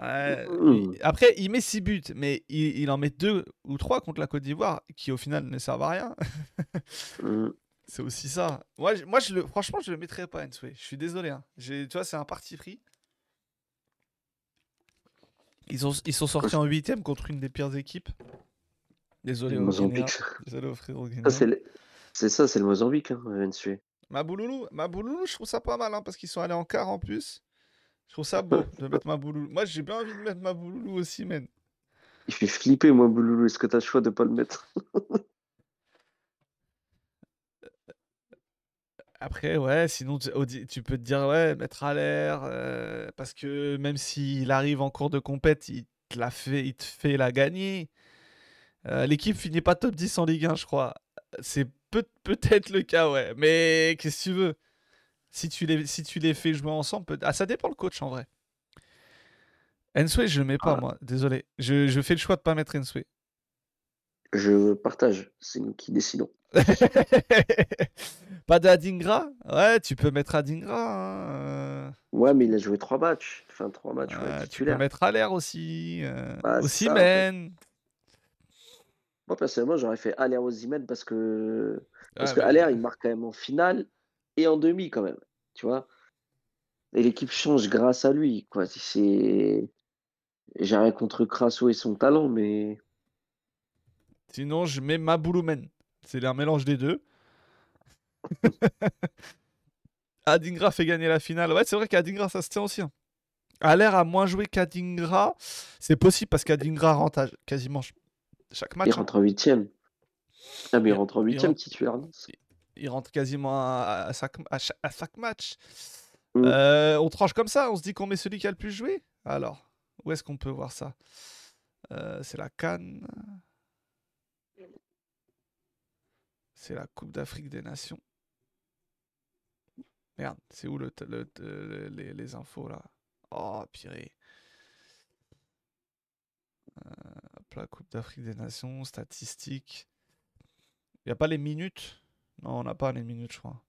Ouais, Mm. il- Après, il met 6 buts, mais il, il en met 2 ou 3 contre la Côte d'Ivoire, qui au final ne servent à rien. Mm. C'est aussi ça. Moi, je, moi je le, franchement, je le mettrais pas Ensue. Je suis désolé. hein. Tu vois, c'est un parti pris. Ils, ont, ils sont sortis en huitième contre une des pires équipes. Désolé. Mozambique. Désolé Ça, c'est le- c'est ça, c'est le Mozambique, hein, Ensue. Mabouloulou, Mabouloulou, je trouve ça pas mal hein, parce qu'ils sont allés en quart en plus. Je trouve ça beau de mettre Mabouloulou. Moi, j'ai bien envie de mettre Mabouloulou aussi, man. Il fait flipper, moi, Bouloulou. Est-ce que t'as le choix de pas le mettre? Après, ouais, sinon tu peux te dire, ouais, mettre à l'air, euh, parce que même s'il arrive en cours de compète, il te, la fait, il te fait la gagner. Euh, L'équipe finit pas top 10 en Ligue 1, je crois. C'est peut- peut-être le cas, ouais. Mais qu'est-ce que tu veux? Si tu les, si tu les fais jouer ensemble, peut- ah, ça dépend le coach en vrai. Ensue, je le mets pas, Ah. moi. Désolé. Je, je fais le choix de pas mettre Ensue. Je partage, c'est nous qui décidons. pas d'Adingra? Ouais, tu peux mettre Adingra. hein. Ouais, mais il a joué trois matchs. Enfin, trois matchs, ouais, Ouais, tu peux mettre Aller aussi. Euh... Bah, c'est ça, en fait. Moi, personnellement, j'aurais fait Aller Osimhen parce que parce que mais- Aller, il marque quand même en finale et en demi quand même, tu vois. Et l'équipe change grâce à lui, quoi. C'est j'ai rien contre Crasso et son talent, mais Sinon, je mets Mabouloumen. C'est un mélange des deux. Adingra fait gagner la finale. Ouais, c'est vrai qu'Adingra, ça se tient aussi. hein. Aller a moins joué qu'Adingra. C'est possible parce qu'Adingra rentre à quasiment chaque match. il rentre en huitième. Ah, mais il Il- rentre en huitième titulaire. Il rentre quasiment à, à chaque, à chaque- à chaque match. Mm. Euh, on tranche comme ça. On se dit qu'on met celui qui a le plus joué? Alors, où est-ce qu'on peut voir ça? Euh, C'est la Cannes. C'est la Coupe d'Afrique des Nations. Merde, c'est où le, t- le t- le- les, les infos là? Oh, purée. Euh, là, Coupe d'Afrique des Nations, statistiques. Il n'y a pas les minutes? Non, on n'a pas les minutes, je crois.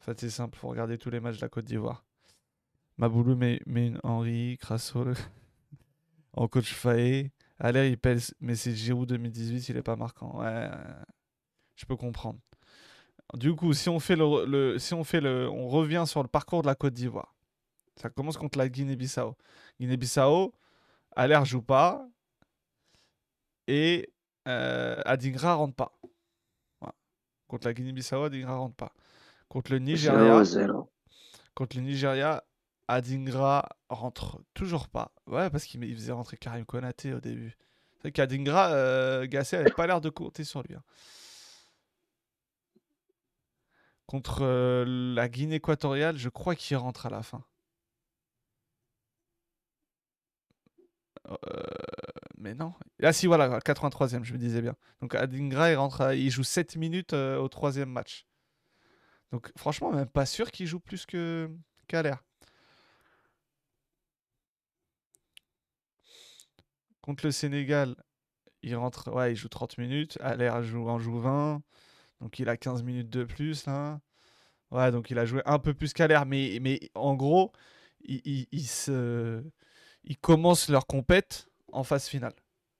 En fait, c'est simple, faut regarder tous les matchs de la Côte d'Ivoire. Maboulou met, Henri, Crasso en coach Faé. Aller, il pèse, mais c'est Giroud 2018, il est pas marquant. Ouais, je peux comprendre. Du coup, si on fait le, le- si on fait le, on revient sur le parcours de la Côte d'Ivoire. Ça commence contre la Guinée-Bissau. Guinée-Bissau, Aller joue pas et euh, Adingra rentre pas. Voilà. Contre la Guinée-Bissau, Adingra rentre pas. Contre le Nigeria, contre le Nigeria, Adingra rentre toujours pas. Ouais, parce qu'il faisait rentrer Karim Konaté au début. C'est vrai qu'Adingra, euh, Gasset avait pas l'air de compter sur lui. hein. Contre euh, la Guinée équatoriale, je crois qu'il rentre à la fin. Euh, mais non. Ah si, voilà, 83e, je me disais bien. Donc Adingra, il, rentre à- il joue 7 minutes euh, au troisième match. Donc franchement, même pas sûr qu'il joue plus que qu'Aler. Contre le Sénégal, il rentre, ouais, il joue 30 minutes. Aller joue, en joue 20. Donc il a 15 minutes de plus là. Ouais, donc il a joué un peu plus qu'Aler. Mais, mais en gros, il se... ils commencent leur compète en phase finale.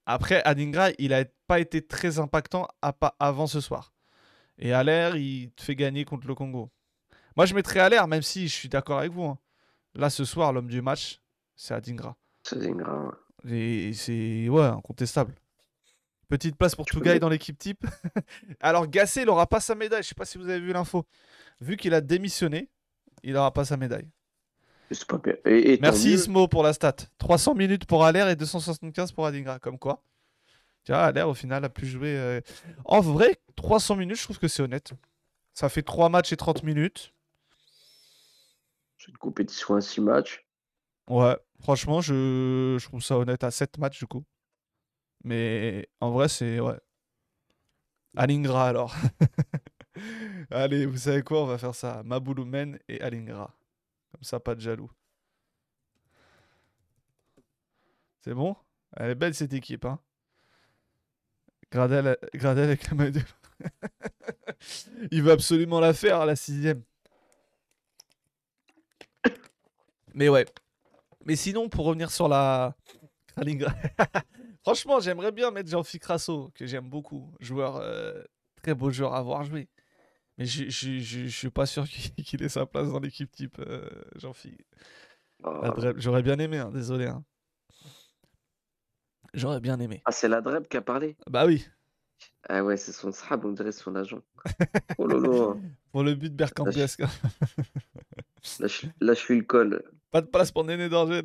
Après, Adingra, il a pas été très impactant à pas avant ce soir. Et Aller, il te fait gagner contre le Congo. Moi, je mettrais Aller, même si je suis d'accord avec vous. hein. Là, ce soir, l'homme du match, c'est Adingra. C'est Zingra. ouais. Et c'est ouais, incontestable. Petite place pour Tougaï dans l'équipe type. Alors Gasset, il aura pas sa médaille. Je sais pas si vous avez vu l'info. Vu qu'il a démissionné, il aura pas sa médaille. C'est pas bien. Et, et tant Merci. Ismo pour la stat. 300 minutes pour Aller et 275 pour Adingra. Comme quoi. Tu vois, Aller au final a pu jouer. euh, En vrai, 300 minutes, je trouve que c'est honnête. Ça fait 3 matchs et 30 minutes. C'est une compétition à 6 matchs. Ouais, franchement, je, je trouve ça honnête à 7 matchs du coup. Mais en vrai, c'est. Ouais. Alingra alors. Allez, vous savez quoi On va faire ça. Mabouloumen et Alingra. Comme ça, pas de jaloux. C'est bon? Elle est belle cette équipe, hein Gradel, Gradel avec la main de... Il veut absolument la faire, la sixième. Mais ouais. Mais sinon, pour revenir sur la. Franchement, j'aimerais bien mettre Jean-Philippe Crasso, que j'aime beaucoup. Joueur, euh, très beau joueur à voir jouer. Mais je je- je- je suis pas sûr qu'il ait sa place dans l'équipe type, euh, Jean-Philippe. Oh. Dreb- J'aurais bien aimé, hein, désolé. hein. J'aurais bien aimé. Ah, c'est la Dreb qui a parlé? Bah oui, Ah ouais, c'est son sahab, on dirait son agent. Oh lolo. pour le but bercampesque. Là, je, là, je suis le col. Pas de place pour Néné d'Angeles.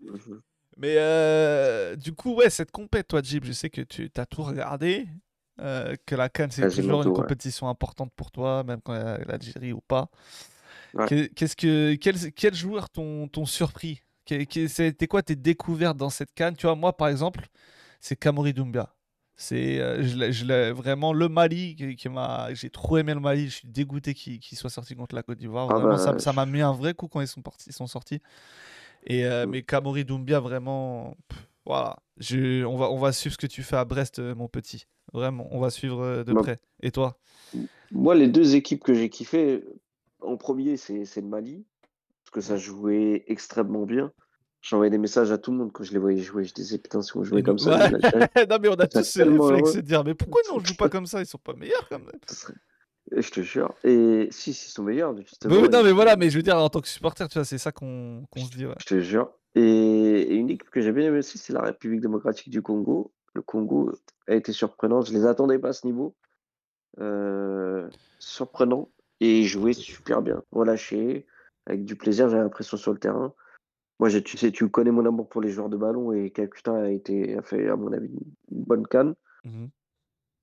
Mhm. Mais euh, du coup, ouais, cette compète, toi, Jib, je sais que tu as tout regardé. Euh, que la Cannes, c'est toujours une ouais. compétition importante pour toi, même quand il y a l'Algérie ou pas. Ouais. Qu'est-ce que, quels, joueurs t'ont surpris? C'était quoi tes découvertes dans cette Cannes? Tu vois, moi, par exemple, c'est Kamori Doumbia. C'est euh, je je vraiment le Mali qui, qui m'a. J'ai trop aimé le Mali. Je suis dégoûté qu'il soit sorti contre la Côte d'Ivoire. Ah bah, ça m'a mis un vrai coup quand ils sont, partis, ils sont sortis. Et euh, Mm. mais Kamori Doumbia, vraiment. pff, voilà. Je, on, va, on va suivre ce que tu fais à Brest, euh, mon petit. Vraiment, on va suivre euh, de Bah, près. Et toi? Moi, les deux équipes que j'ai kiffé, en premier, c'est le Mali, parce que ça jouait extrêmement bien. J'envoyais des messages à tout le monde quand je les voyais jouer. Je disais, putain, si on jouait Et comme ça, non, mais on a tous ce tellement réflexe heureux. de dire, mais pourquoi nous on joue pas comme ça? Ils sont pas meilleurs quand même. Je te jure. Et si, sont meilleurs, Mais justement. oui, non, mais voilà, mais je veux dire, en tant que supporter, tu vois, c'est ça qu'on se dit. ouais. Je te jure. Et, et une équipe que j'ai bien aimée aussi, c'est la République démocratique du Congo. Le Congo a été surprenant. Je les attendais pas à ce niveau. Euh, surprenant. Et jouaient super bien. Relâchés, avec du plaisir, j'ai l'impression sur le terrain. Moi, tu sais, tu connais mon amour pour les joueurs de ballon et Calcutta a été, a fait, à mon avis, une bonne canne. Mhm.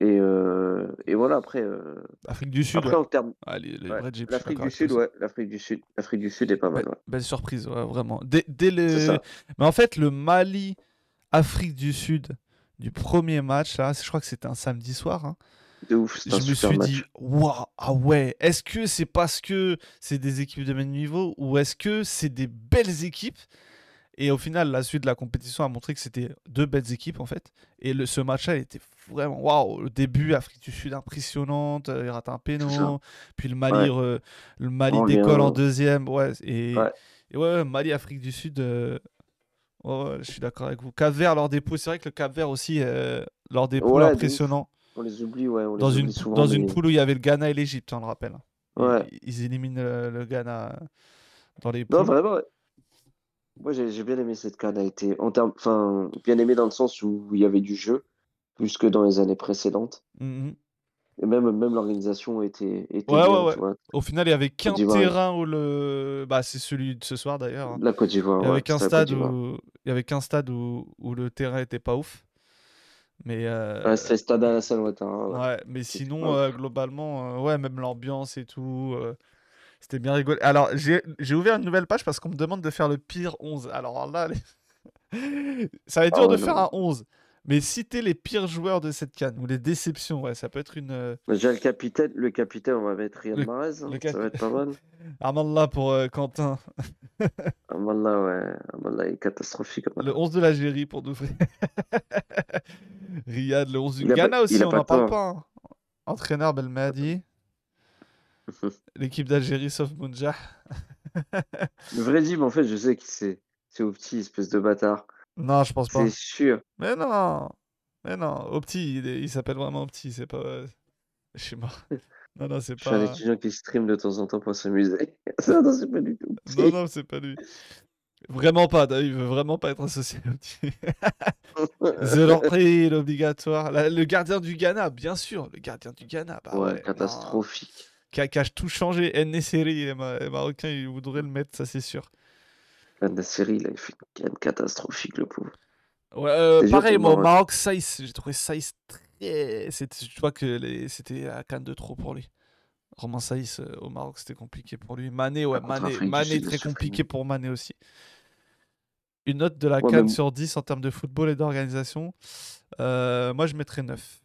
Et, euh, et voilà, après, euh, Afrique du Sud, après ouais. en termes. Ah, les, les ouais, L'Afrique du Sud, ouais. L'Afrique du Sud. L'Afrique du Sud est pas mal, Belle, ouais. belle surprise, ouais, vraiment. Dès, dès le... C'est ça. Mais en fait, le Mali, Afrique du Sud, du premier match, là, je crois que c'était un samedi soir, hein, De ouf, c'est je un me super suis match. dit, waouh, ah ouais, est-ce que c'est parce que c'est des équipes de même niveau ou est-ce que c'est des belles équipes? Et au final, la suite de la compétition a montré que c'était deux belles équipes en fait. Et le, ce match-là il était vraiment waouh. Le début, Afrique du Sud impressionnante, euh, il rate un péno, puis le Mali, Ouais. re- le Mali décolle en deuxième, ouais. Et, Ouais. et ouais, ouais, Mali, Afrique du Sud. euh, je suis d'accord avec vous. Cap Vert, lors des poules, c'est vrai que le Cap Vert aussi, euh, lors des poules, impressionnant. On les oublie, ouais. On Dans une, souvent. dans une poule où il y avait le Ghana et l'Égypte, on le rappelle. Ouais. Ils, éliminent le, le Ghana euh, dans les Non, poules. vraiment. ouais. Moi, j'ai bien aimé cette canne. A été en enfin, bien aimé dans le sens où il y avait du jeu, plus que dans les années précédentes. Mhm. Et même, même l'organisation était, était Ouais, bien, ouais, ouais. Au final, il y avait qu'un terrain où le. Bah, c'est celui de ce soir d'ailleurs. hein. La Côte d'Ivoire, Il y avait qu'un la stade où il y avait qu'un stade où, où le terrain était pas ouf. Mais euh, c'est stade Alassane Ouattara. ouais. ouais, mais sinon euh, globalement euh, ouais, même l'ambiance et tout euh, c'était bien rigolo. Alors, j'ai ouvert une nouvelle page parce qu'on me demande de faire le pire 11. Alors là, les- ça va être Ah dur de faire un 11. Mais citer les pires joueurs de cette canne ou les déceptions, ouais, ça peut être une euh, Mais Déjà, le capitaine, le capitaine, on va mettre Riyad Mahrez. hein, le Ça va être pas mal. Armand pour euh, Quentin. Amallah, ouais. Amallah est catastrophique. Le Amallah. 11 de l'Algérie pour d'ouvrir. Riyad, le 11 du pas- Ghana aussi, on n'en parle pas. hein. Entraîneur Belmadi. L'équipe d'Algérie sauf Mounjah. Le vrai Dim, en fait, je sais qui c'est. C'est au petit, espèce de bâtard. Non, je pense pas. C'est sûr. Mais non, mais non. Opti, il, est- il s'appelle vraiment Opti, c'est pas. Je suis mort. Non, non, c'est Je suis un pas. étudiant qui stream de temps en temps pour s'amuser. Ça, non, c'est pas du tout. Non, non, c'est pas lui. Vraiment pas, il veut vraiment pas être associé à Opti. Zelorri, l'obligatoire. La- Le gardien du Ghana, bien sûr, le gardien du Ghana. Bah ouais, ouais, non. catastrophique. Qui a, qui a tout changé. Neseri, les, Ma- les Marocains, ils voudraient le mettre, ça c'est sûr. La série, il fait une canne catastrophique, le pauvre. Ouais, euh, pareil, moi, au le Maroc, Saïs, j'ai trouvé Saïs très. Je vois que les- c'était à canne de trop pour lui. Romain Saïs euh, au Maroc, c'était compliqué pour lui. Mané, ouais, contre Mané, Mané très compliqué pour Mané aussi. Une note de la Ouais, canne mais- sur 10 en termes de football et d'organisation. euh, moi, je mettrais 9.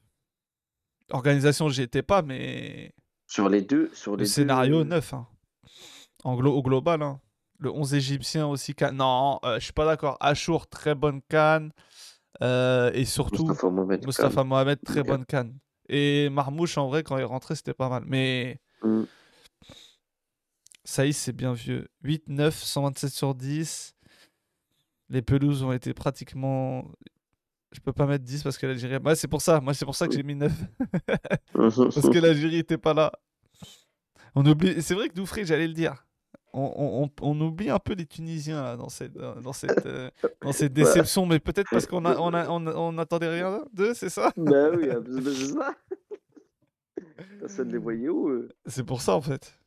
Organisation, j'y étais pas, mais Sur les deux, sur le les scénario, deux, 9. hein. En glo- au global. hein. Le 11 égyptien aussi. canne. Non, euh, je suis pas d'accord. Achour, très bonne canne. euh, et surtout, Mustafa Mohamed. Mustafa Mohamed, très Ok. bonne canne. Et Marmouche, en vrai, quand il est rentré, c'était pas mal. Mais Mm. Saïs, c'est bien vieux. 8, 9, 127 sur 10. Les pelouses ont été pratiquement. Je peux pas mettre 10 parce que l'Algérie. Ouais, c'est pour ça. Moi, c'est pour ça que j'ai mis 9. parce que l'Algérie était pas là. On oublie. C'est vrai que Doufré, j'allais le dire. On, on- on- on oublie un peu les Tunisiens là, dans cette, dans cette, euh, dans cette déception, mais peut-être parce qu'on a, on a, attendait rien d'eux, c'est ça? Bah oui, ah, bah, c'est ça. Personne ne les voyait où C'est pour ça en fait.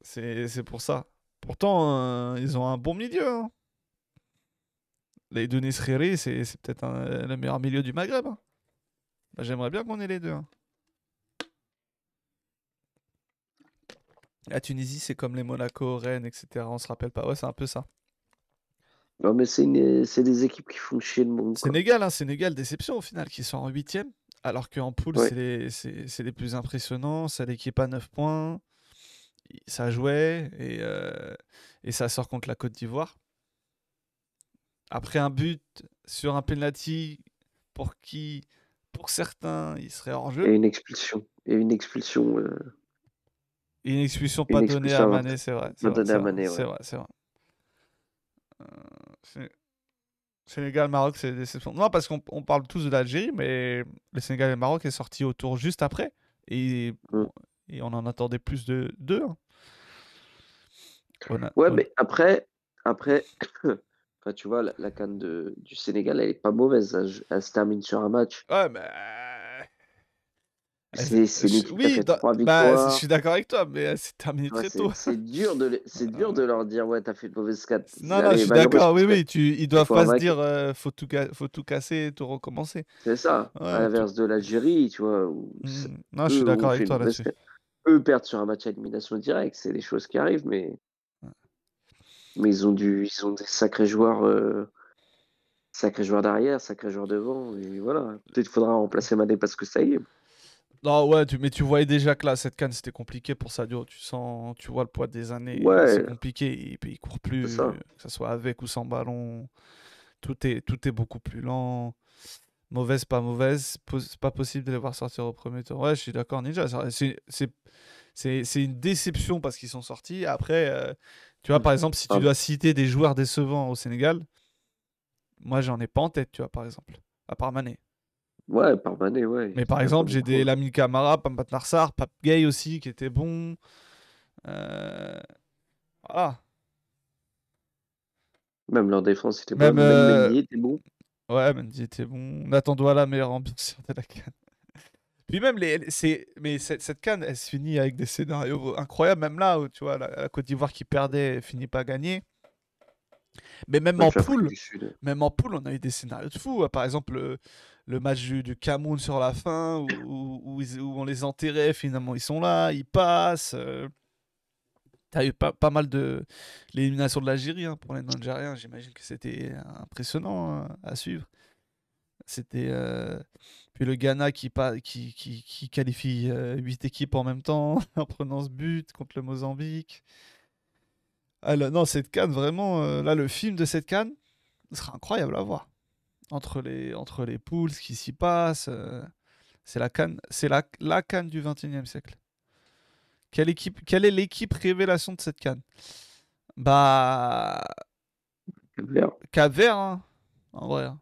C'est pour ça. Pourtant, euh, ils ont un bon milieu. hein. Les deux Nesreri, c'est peut-être le meilleur milieu du Maghreb. hein. Bah, J'aimerais bien qu'on ait les deux. hein. La Tunisie, c'est comme les Monaco, Rennes, etc. On se rappelle pas. Ouais, c'est un peu ça. Non, mais c'est une- des équipes qui font chier le monde. Sénégal, hein, Sénégal, déception au final, qui sont en huitième. Alors qu'en poule, Ouais. c'est les, plus impressionnants. C'est l'équipe à 9 points. Ça jouait et, euh, et ça sort contre la Côte d'Ivoire. Après un but sur un penalty pour qui, pour certains, il serait hors Et jeu. une expulsion. Et une expulsion. euh, Et une expulsion pas donnée à Mané, c'est vrai. c'est pas donnée c'est à Mané, c'est ouais. vrai, c'est vrai. Euh, Sé- Sénégal, Maroc, c'est déception. Non, parce qu'on on parle tous de l'Algérie, mais le Sénégal et le Maroc est sorti au tour juste après. Et, Mm. et on en attendait plus de deux. hein. Ouais, mais après, après enfin, tu vois, la, la canne de, du Sénégal, elle est pas mauvaise. Elle, elle se termine sur un match. Ouais, mais. Elle C'est c'est qui a Oui, fait bah, je suis d'accord avec toi, mais elle s'est terminée Ouais, très c'est tôt. c'est dur de c'est dur de leur dire ouais t'as fait une mauvaise canne. Non, Elle non, je suis d'accord. Oui, oui, tu, ils doivent pas se dire euh, faut, tout faut tout casser et tout recommencer. C'est ça. Ouais, à l'inverse de l'Algérie, tu vois, où c'est- Mm. Non, je suis d'accord avec toi là-dessus. Eux perdent sur un match à élimination directe, c'est des choses qui arrivent, mais mais ils ont du ils ont des sacrés joueurs euh, sacrés joueurs derrière, sacrés joueurs devant et voilà. Peut-être qu'il faudra remplacer Mané parce que ça y est. Non, ouais, tu- mais tu voyais déjà que là, cette canne, c'était compliqué pour Sadio. Tu sens, tu vois le poids des années. Ouais. C'est compliqué. Il, il court plus, ça. que ce soit avec ou sans ballon. Tout est, tout est beaucoup plus lent. Mauvaise, pas mauvaise. C'est pas possible de les voir sortir au premier tour. Ouais, je suis d'accord, Ninja. c'est- une déception parce qu'ils sont sortis. Après, euh, tu vois, par exemple, si tu Ah. dois citer des joueurs décevants au Sénégal, moi, j'en ai pas en tête, tu vois, par exemple. À part Mané. Ouais, par Mané, ouais. Mais par exemple, j'ai des Lamine Camara, Pampat Narsar, Pape Gay aussi qui était bon. Euh, Voilà. Même leur défense était Même, bonne, même euh, Mendy était bon. Ouais, Mendy était bon. Nathan Douala, meilleure ambiance de la canne. Puis même, les, c'est, mais cette, cette canne, elle se finit avec des scénarios incroyables. Même là, où, tu vois, la, la Côte d'Ivoire qui perdait finit pas gagner. Mais même en poule, même en poule, on a eu des scénarios de fou. Par exemple, le, le match du, du Cameroun sur la fin, où, où- où ils- où on les enterrait, finalement ils sont là, ils passent. euh. T'as eu pas, pas mal de l'élimination de l'Algérie hein, pour les Nigériens. J'imagine que c'était impressionnant hein, à suivre. C'était euh, puis le Ghana qui, pa- qui, qui, qui qualifie 8 équipes en même temps en prenant ce but contre le Mozambique. Ah, là, non, cette canne, vraiment, euh, là, le film de cette canne sera incroyable à voir. Entre les, entre les poules, ce qui s'y passe. euh, c'est la canne, c'est la, la canne du 21e siècle. Quelle, équipe, quelle est l'équipe révélation de cette canne? Bah. Cap Vert, hein, en vrai. hein.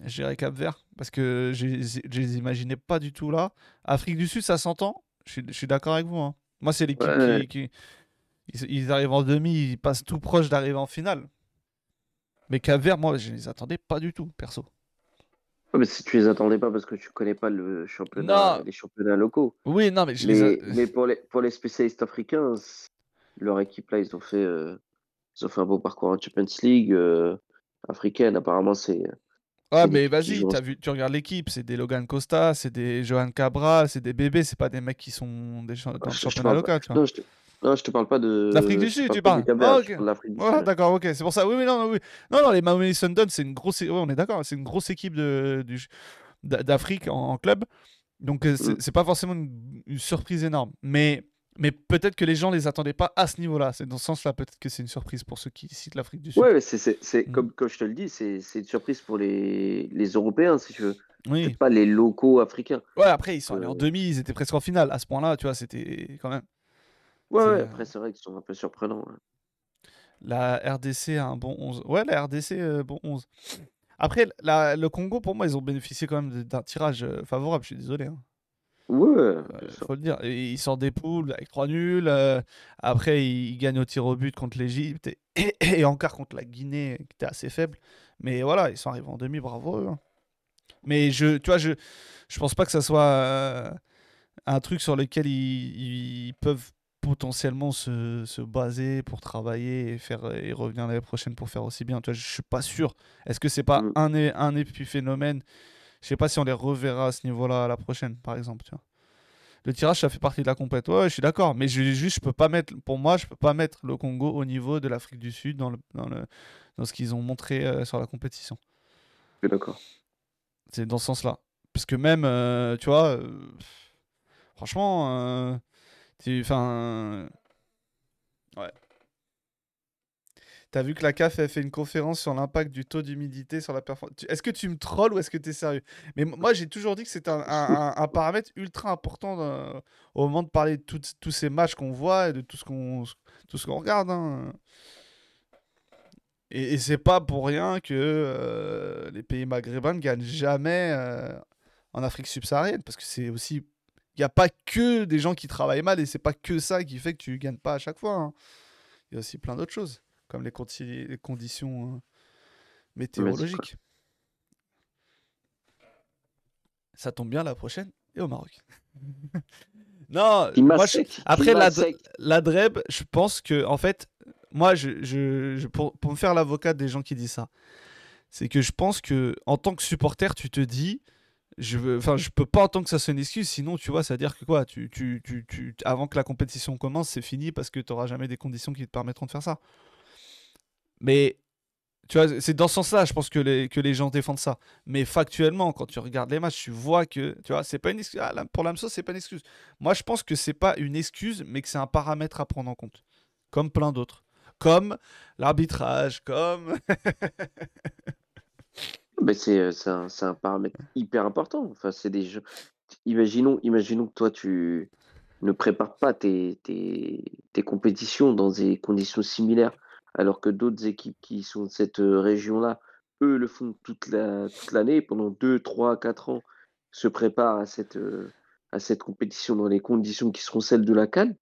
Je dirais Cap Vert, parce que je les- imaginais pas du tout là. Afrique du Sud, ça s'entend. Je suis, je suis d'accord avec vous. hein. Moi, c'est l'équipe Ouais. qui, qui- Ils, arrivent en demi, ils passent tout proche d'arriver en finale. Mais Cap Vert, moi, je les attendais pas du tout, perso. Ouais, mais si tu les attendais pas parce que tu connais pas le championnat, Non. les championnats locaux. Oui, non, mais je les Mais, a- mais pour, les, pour les spécialistes africains, leur équipe là, ils ont fait, euh, ils ont fait un beau parcours en Champions League euh, africaine. Apparemment, c'est Ah, mais vas-y, vu, tu regardes l'équipe, c'est des Logan Costa, c'est des Johan Cabral, c'est des bébés, c'est pas des mecs qui sont des cha- dans le je- je championnat local, tu vois. Non, je te, non, je te parle pas de. D'Afrique du Sud, tu parles Ah, ok. l'Afrique Ouais, d'accord, ok, c'est pour ça. Oui, oui, non, non, oui. Non, non, les Mamelody Sundowns, c'est une grosse, ouais, on est d'accord, c'est une grosse équipe de, d'Afrique en, en club. Donc, euh, c'est Mm. pas forcément une, une surprise énorme. Mais, mais peut-être que les gens les attendaient pas à ce niveau-là. C'est dans ce sens-là, peut-être que c'est une surprise pour ceux qui citent l'Afrique du Sud. C'est c'est Mm. comme, comme je te le dis, c'est une surprise pour les, les Européens, si tu veux. Oui. Pas les locaux africains. Ouais, après, ils sont allés en Euh. demi, ils étaient presque en finale. À ce point-là, tu vois, c'était quand même. Ouais, ouais, après, c'est vrai qu'ils sont un peu surprenants. La RDC a un bon 11. Ouais, la RDC, euh, bon 11. Après, la- le Congo, pour moi, ils ont bénéficié quand même d'un tirage euh, favorable, je suis désolé. hein. Ouais, bien sûr. faut le dire. Et ils sortent des poules avec 3 nuls. euh, après, ils, ils gagnent au tir au but contre l'Égypte et, et encore contre la Guinée, qui était assez faible. Mais voilà, ils sont arrivés en demi, bravo. eux, hein. Mais je, tu vois, je, je pense pas que ça soit euh, un truc sur lequel ils, ils peuvent potentiellement se, se baser pour travailler et, faire, et revenir l'année prochaine pour faire aussi bien. Tu vois, je suis pas sûr. Est-ce que c'est pas Mm. un, é- un épiphénomène Je sais pas si on les reverra à ce niveau-là à la prochaine, par exemple. Tu vois. Le tirage, ça fait partie de la compète. Ouais, je suis d'accord. Mais je, juste, je peux pas mettre, pour moi, je peux pas mettre le Congo au niveau de l'Afrique du Sud dans, le, dans, le, dans ce qu'ils ont montré euh, sur la compétition. Je suis d'accord. C'est dans ce sens-là. Parce que même, euh, tu vois, euh, franchement, enfin, ouais. T'as vu que la CAF a fait une conférence sur l'impact du taux d'humidité sur la performance. Est-ce que tu me trolls ou est-ce que tu es sérieux? Mais moi, j'ai toujours dit que c'est un, paramètre ultra important au moment de parler de tous ces matchs qu'on voit et de tout ce qu'on regarde. Hein. Et, et c'est pas pour rien que euh, les pays maghrébins ne gagnent jamais euh, en Afrique subsaharienne parce que c'est aussi il n'y a pas que des gens qui travaillent mal et c'est pas que ça qui fait que tu gagnes pas à chaque fois. Hein. Il y a aussi plein d'autres choses comme les, les conditions euh, météorologiques. Ça tombe bien la prochaine et au Maroc. non, moi, après la, la Dreb, je pense que en fait, moi, je, je, pour, pour, me faire l'avocat des gens qui disent ça, c'est que je pense que en tant que supporter, tu te dis, je enfin, je peux pas en tant que ça soit une excuse, sinon, tu vois, ça veut dire que quoi, tu, tu, tu, tu avant que la compétition commence, c'est fini parce que tu n'auras jamais des conditions qui te permettront de faire ça. Mais tu vois, c'est dans ce sens-là, je pense que les, que les gens défendent ça. Mais factuellement, quand tu regardes les matchs, tu vois que, tu vois, c'est pas une excuse. Ah, pour l'AMSO, c'est pas une excuse. Moi, je pense que c'est pas une excuse, mais que c'est un paramètre à prendre en compte. Comme plein d'autres. Comme l'arbitrage, comme. mais c'est, un, un, paramètre hyper important. Enfin, c'est des jeux. Imaginons, imaginons que toi, tu ne prépares pas tes, tes compétitions dans des conditions similaires alors que d'autres équipes qui sont de cette région-là, eux le font toute l'année, pendant 2, 3, 4 ans, se préparent à cette, à cette compétition dans les conditions qui seront celles de la Cannes.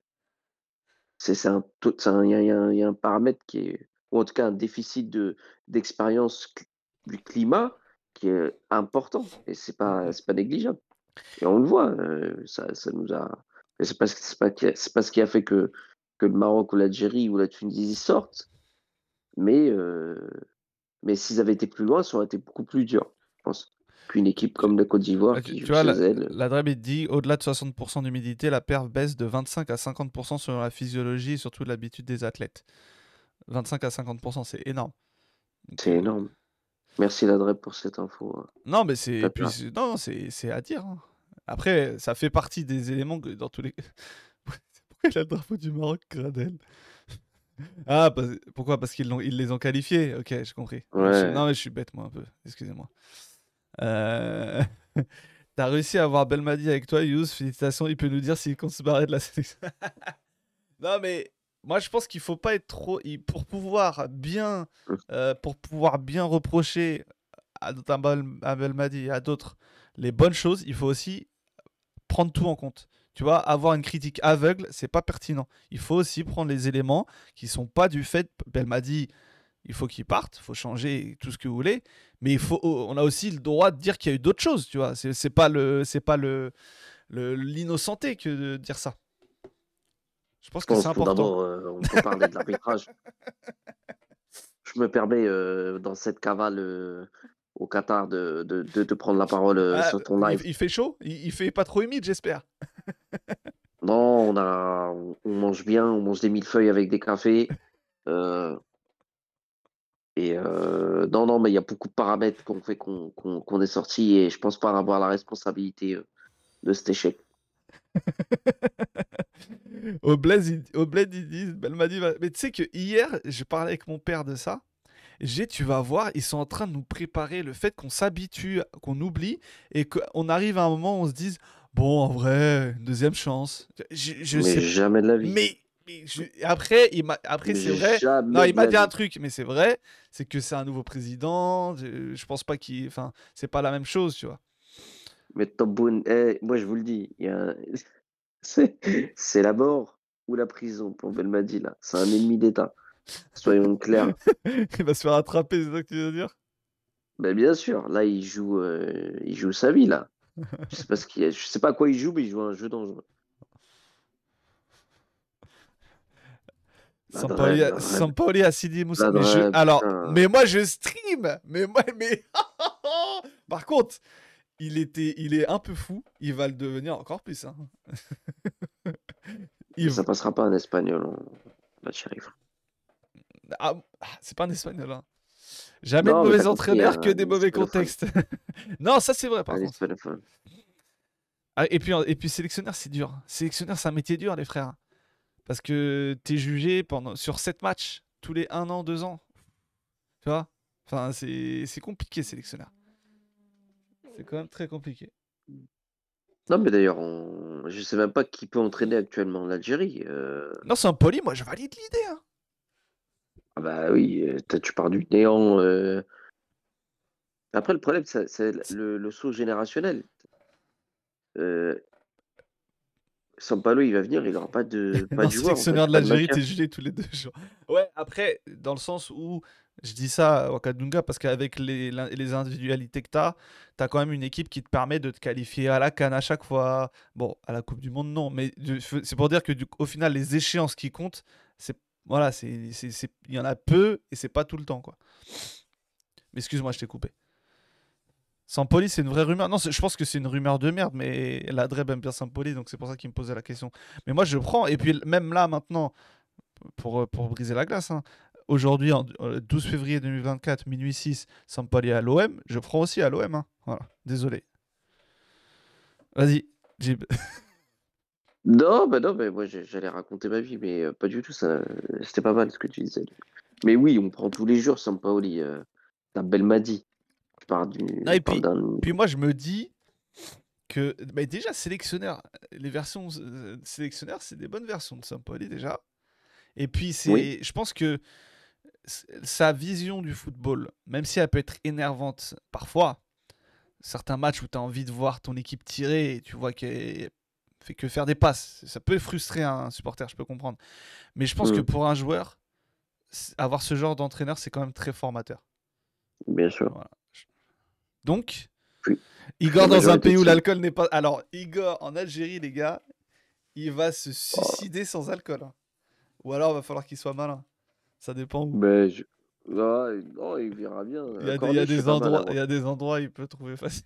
C'est un, y, a un paramètre qui est, ou en tout cas un déficit d'expérience du climat qui est important et c'est pas pas négligeable. Et on le voit, euh, ça, ça nous a. C'est pas, pas, pas ce qui a fait que que le Maroc ou l'Algérie ou la Tunisie sortent, mais, mais s'ils avaient été plus loin, ça aurait été beaucoup plus dur, je pense, qu'une équipe comme la Côte d'Ivoire. tu, vois, la, la dit au-delà de 60% d'humidité, la perte baisse de 25 à 50% selon la physiologie et surtout l'habitude des athlètes. 25 à 50%, c'est énorme. C'est énorme. Merci Ladreb pour cette info. Hein. Non, mais c'est non, c'est à dire. Hein. Après, ça fait partie des éléments que dans tous les. Pourquoi il a le drapeau du Maroc, Gradel? Ah, pourquoi? Parce qu'ils ils les ont qualifiés Ok, j'ai compris. non, mais je suis bête, moi, un peu. Excusez-moi. Euh... T'as réussi à avoir Belmadi avec toi, Yous. Félicitations. Il peut nous dire s'il compte se barrer de la sélection. non, mais moi, je pense qu'il faut pas être trop. Pour pouvoir bien, euh, pour pouvoir bien reprocher à, à Belmadi et à d'autres les bonnes choses, il faut aussi prendre tout en compte tu vois, avoir une critique aveugle, c'est pas pertinent. Il faut aussi prendre les éléments qui sont pas du fait. Elle m'a dit, il faut qu'il parte, il faut changer tout ce que vous voulez, mais il faut, on a aussi le droit de dire qu'il y a eu d'autres choses, tu vois. C'est pas le, c'est pas le, l'innocenté que de dire ça. Je pense que c'est important. D'abord, euh, on peut parler de l'arbitrage. Je me permets euh, dans cette cavale euh, au Qatar de, de, de, prendre la parole ah, sur ton live. Il, fait chaud il, il fait pas trop humide, j'espère. Non, on a, on mange bien, on mange des millefeuilles avec des cafés. Euh, et euh, non, non, mais il y a beaucoup de paramètres qu'on fait qu'on est sorti et je pense pas avoir la responsabilité euh, de cet échec. au au Bled, ils disent, dit, mais tu sais que hier, je parlais avec mon père de ça. J'ai, tu vas voir, ils sont en train de nous préparer le fait qu'on s'habitue, qu'on oublie et qu'on arrive à un moment où on se dise, Bon, en vrai, une deuxième chance. Je, mais jamais de la vie. Mais, après, il après c'est vrai. Non, il m'a dit un truc, mais c'est vrai. C'est que c'est un nouveau président. Je, pense pas qu'il. Enfin, c'est pas la même chose, tu vois. Mais Top eh, moi je vous le dis, a... c'est la mort ou la prison pour Belmadi là. C'est un ennemi d'État. Soyons clairs. il va se faire attraper, c'est ça que tu veux dire? Ben, Bien sûr. Là, il joue, euh, il joue sa vie là je sais pas ce qu'il Je sais pas à quoi il joue, mais il joue un jeu dangereux. Sampaoli a Sidi Moussa. Alors, mais moi je stream. Mais moi, mais par contre, il, était, il est un peu fou. Il va le devenir encore plus. hein. Il Ça passera pas en espagnol, en match shérif. Ah, ah, c'est pas un espagnol. hein. Jamais Non, de mauvais entraîneurs que des mauvais contextes. non, ça c'est vrai par contre. Ah, et, puis, et puis sélectionneur, c'est dur. Sélectionneur, c'est un métier dur, les frères. Parce que t'es jugé pendant, sur 7 matchs, tous les 1 an, 2 ans. Tu vois? Enfin, c'est c'est compliqué, sélectionneur. C'est quand même très compliqué. Non, mais d'ailleurs, on... je sais même pas qui peut entraîner actuellement l'Algérie. euh, Non, c'est un poli, moi je valide l'idée. hein. Ah bah oui, euh, tu pars du néant. euh. Après, le problème, ça- c'est le, le saut générationnel. Euh... Sampalo, il va venir, il n'aura pas de, pas non, de joueur. en fait, sélectionneur de pas de l'Algérie, matière. t'es jugé tous les deux jours. Ouais, après, dans le sens où je dis ça à Wakadunga parce qu'avec les, l'in- les individualités que t'as, t'as quand même une équipe qui te permet de te qualifier à la Cannes à chaque fois. Bon, à la Coupe du Monde, non, mais du- c'est pour dire que du- au final, les échéances qui comptent, c'est voilà, il y en a peu et c'est pas tout le temps, quoi. Mais excuse-moi, je t'ai coupé. Sampoli, c'est une vraie rumeur. Non, je pense que c'est une rumeur de merde, mais la Dreb aime bien Sampoli, donc c'est pour ça qu'il me posait la question. Mais moi, je prends. Et puis, même là, maintenant, pour, euh, briser la glace, hein, aujourd'hui, en euh, 12 février 2024, minuit 6, Sampoli à l'OM, je prends aussi à l'OM. hein. Voilà, désolé. Vas-y, Jib. Non, bah non, mais moi j'allais raconter ma vie, mais euh, pas du tout. Ça, c'était pas mal ce que tu disais. Mais oui, on prend tous les jours Sampaoli. Euh, t'as Belmadi. Tu pars du. Non, et puis- moi, je me dis que bah, déjà, sélectionneur, les versions euh, sélectionneurs, c'est des bonnes versions de Sampoli déjà. Et puis, c'est, Oui. je pense que sa vision du football, même si elle peut être énervante parfois, certains matchs où tu as envie de voir ton équipe tirer et tu vois qu'elle fait que faire des passes, ça peut frustrer un supporter, je peux comprendre. Mais je pense que Mm. pour un joueur, avoir ce genre d'entraîneur, c'est quand même très formateur. Bien sûr. Donc, Oui. Igor dans un pays où l'alcool n'est pas. Alors, Igor en Algérie, les gars, il va se suicider sans alcool. hein. Ou alors, il va falloir qu'il soit malin. Ça dépend où. Mais je... ah, non, il verra bien. Il y a, des- il y a endroits, il y a des endroits, il peut trouver facile.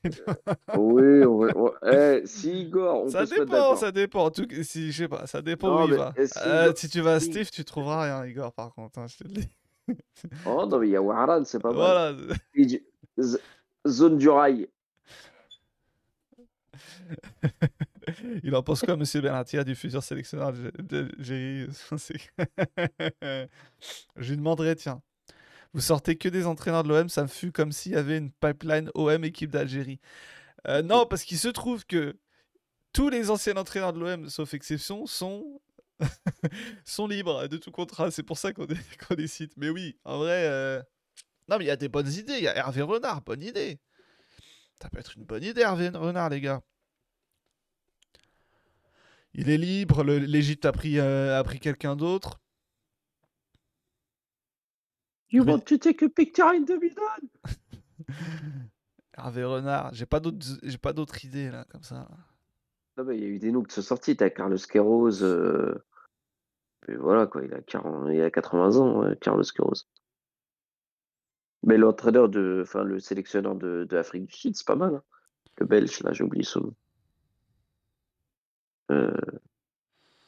Oui, on on- eh, si Igor, on ça peut se mettre dépend, ça dépend. En tout cas, si, je sais pas, ça dépend Non, où il va. qu'il Euh, si tu vas à Steve, tu trouveras rien, Igor, par contre. hein, je te le dis. Oh non, mais il y a Waran, c'est pas. Voilà. Zone du rail. Il en pense quoi, monsieur Benatia, du futur sélectionneur de- C'est- Je lui demanderai, tiens, vous sortez que des entraîneurs de l'OM, ça me fut comme s'il y avait une pipeline OM équipe d'Algérie. Euh, non, parce qu'il se trouve que tous les anciens entraîneurs de l'OM, sauf exception, sont, sont libres de tout contrat. C'est pour ça qu'on les cite. Mais oui, en vrai, euh, non, mais il y a des bonnes idées. Il y a Hervé Renard, bonne idée. Ça peut être une bonne idée, Hervé Renard, les gars. Il est libre, l'Égypte a pris, euh, a pris quelqu'un d'autre. You want to take a picture in the middle? Hervé Renard, j'ai pas d'autres j'ai pas d'autres idées là comme ça. Non, mais il y a eu des noms qui sont sortis. T'as Carlos Queiroz. euh, et voilà, quoi. Il a, 40... il a 80 ans, ouais, Carlos Queiroz. Mais l'entraîneur de. Enfin, le sélectionneur de, de Afrique du Sud, c'est pas mal. hein. Le belge, là, j'ai oublié son nom. Euh,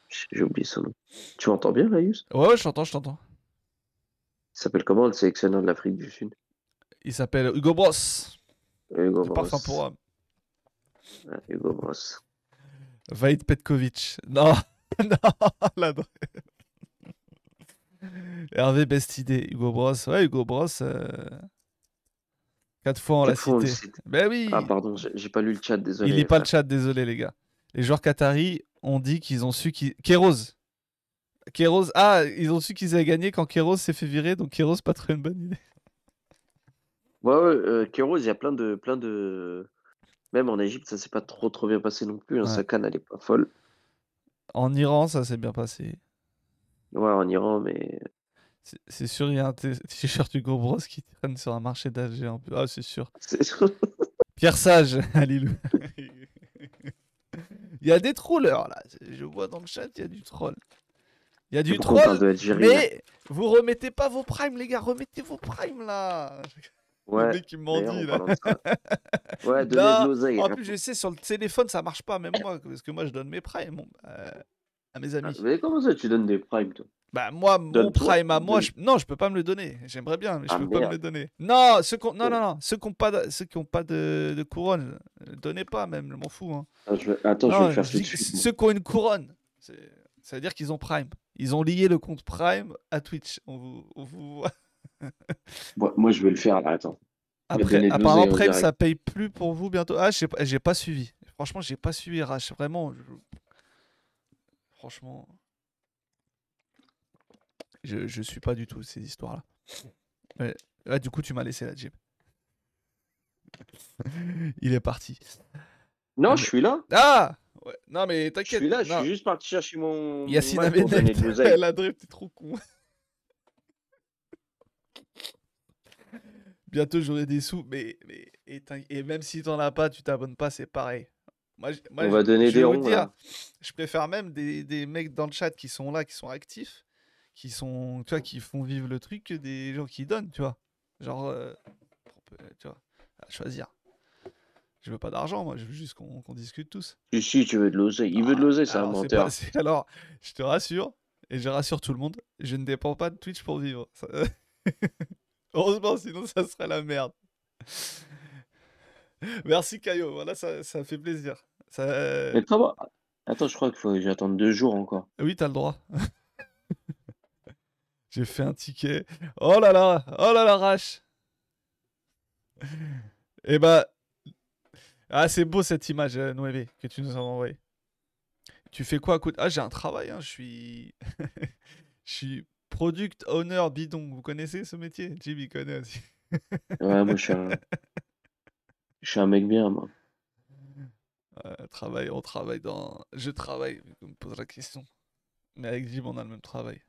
J'ai oublié son nom. Tu m'entends bien, Rayus? Ouais, ouais, je t'entends, je t'entends. Il s'appelle comment le sélectionneur de l'Afrique du Sud? Il s'appelle Hugo Bross, Hugo le parfum pour homme. Ouais, Hugo Bross. Vaïd Petkovic. Non, non. Hervé, best idée. Hugo Bross, ouais, Hugo Bross. euh, Quatre fois on l'a cité. Ben oui, Ah, pardon, j'ai pas lu le chat, désolé. il lit pas le chat, désolé les gars. Les joueurs qataris ont dit qu'ils ont su qu'ils. Kéros. Kéros. Ah, ils ont su qu'ils avaient gagné quand Kéros s'est fait virer, donc Kéros, pas trop une bonne idée. Ouais, ouais, euh, Queiroz, il y a plein de, plein de. Même en Égypte, ça s'est pas trop, trop bien passé non plus. Hein. Ouais. Sa canne, elle est pas folle. En Iran, ça s'est bien passé. Ouais, en Iran, mais. C'est- sûr, il y a un t-shirt Hugo Bros qui traîne sur un marché d'Alger. en plus. Ah, c'est sûr. Pierre Sage, Alilou. Il y a des trollers là. Je vois dans le chat, il y a du troll. Il y a du troll, mais vous remettez pas vos primes, les gars. Remettez vos primes là. Le Ouais, mec qui là. de. Ouais, de l'oseille. en hein. plus, je sais, sur le téléphone, ça marche pas, même moi, parce que moi, je donne mes primes bon, euh, à mes Ah, amis. mais comment ça, tu donnes des primes, toi? Bah, moi, mon prime à moi, je... non, je peux pas me le donner. J'aimerais bien, mais je Ah, peux pas me le donner. Non, ceux qui ont... non, Oh. non, non, ceux qui ont pas de, ceux qui ont pas de, de couronne, donnez pas même, je m'en fous. hein. Ah, je vais- Attends, je vais le faire tout de suite. ceux qui ont une couronne, c'est- ça veut dire qu'ils ont Prime. Ils ont lié le compte Prime à Twitch. On vous, on vous... Moi, moi, je vais le faire, là, attends. Après, apparemment, Prime, ça paye plus pour vous bientôt. Ah, j'ai pas, suivi. Franchement, j'ai pas suivi RH. Vraiment, je- franchement, je, je suis pas du tout ces histoires-là. Là, du coup, tu m'as laissé la Jim. Il est parti. Non, mais- je suis là. Ah ouais. Non, mais Je t'inquiète. suis là, je suis juste parti chercher mon. Yacine l'oseille. la drift, t'es trop con. Bientôt j'aurai des sous, mais, mais et, même si t'en as pas, tu t'abonnes pas, c'est pareil. Moi, je- moi, On je- va donner je des ronds, dire, je préfère même des, des mecs dans le chat qui sont là, qui sont actifs, qui sont, tu vois, qui font vivre le truc que des gens qui donnent, tu vois. Genre, euh, peut- tu vois, à choisir. Je veux pas d'argent, moi, je veux juste qu'on discute tous. Si, si, tu veux de l'oseille. Il veut de Ah, l'oseille, c'est un menteur. pas- alors, je te rassure, et je rassure tout le monde, je ne dépends pas de Twitch pour vivre. Ça- Heureusement, sinon ça serait la merde. Merci Caio, voilà, ça, ça fait plaisir. Ça... Mais comment? Attends, je crois qu'il faut que j'attende deux jours encore. Oui, t'as le droit. J'ai fait un ticket. Oh là là, oh là là, Rash. Et bah. Ah, c'est beau cette image, euh, Noévé, que tu nous as envoyée. Tu fais quoi à côté? Ah, j'ai un travail, hein, je suis. Je suis product owner bidon. Vous connaissez ce métier? Jimmy connaît aussi. Ouais, moi, je suis un. Je suis un mec bien, moi. Euh, travail, on travaille dans. Je travaille, on me pose la question. Mais avec Jim, on a le même travail.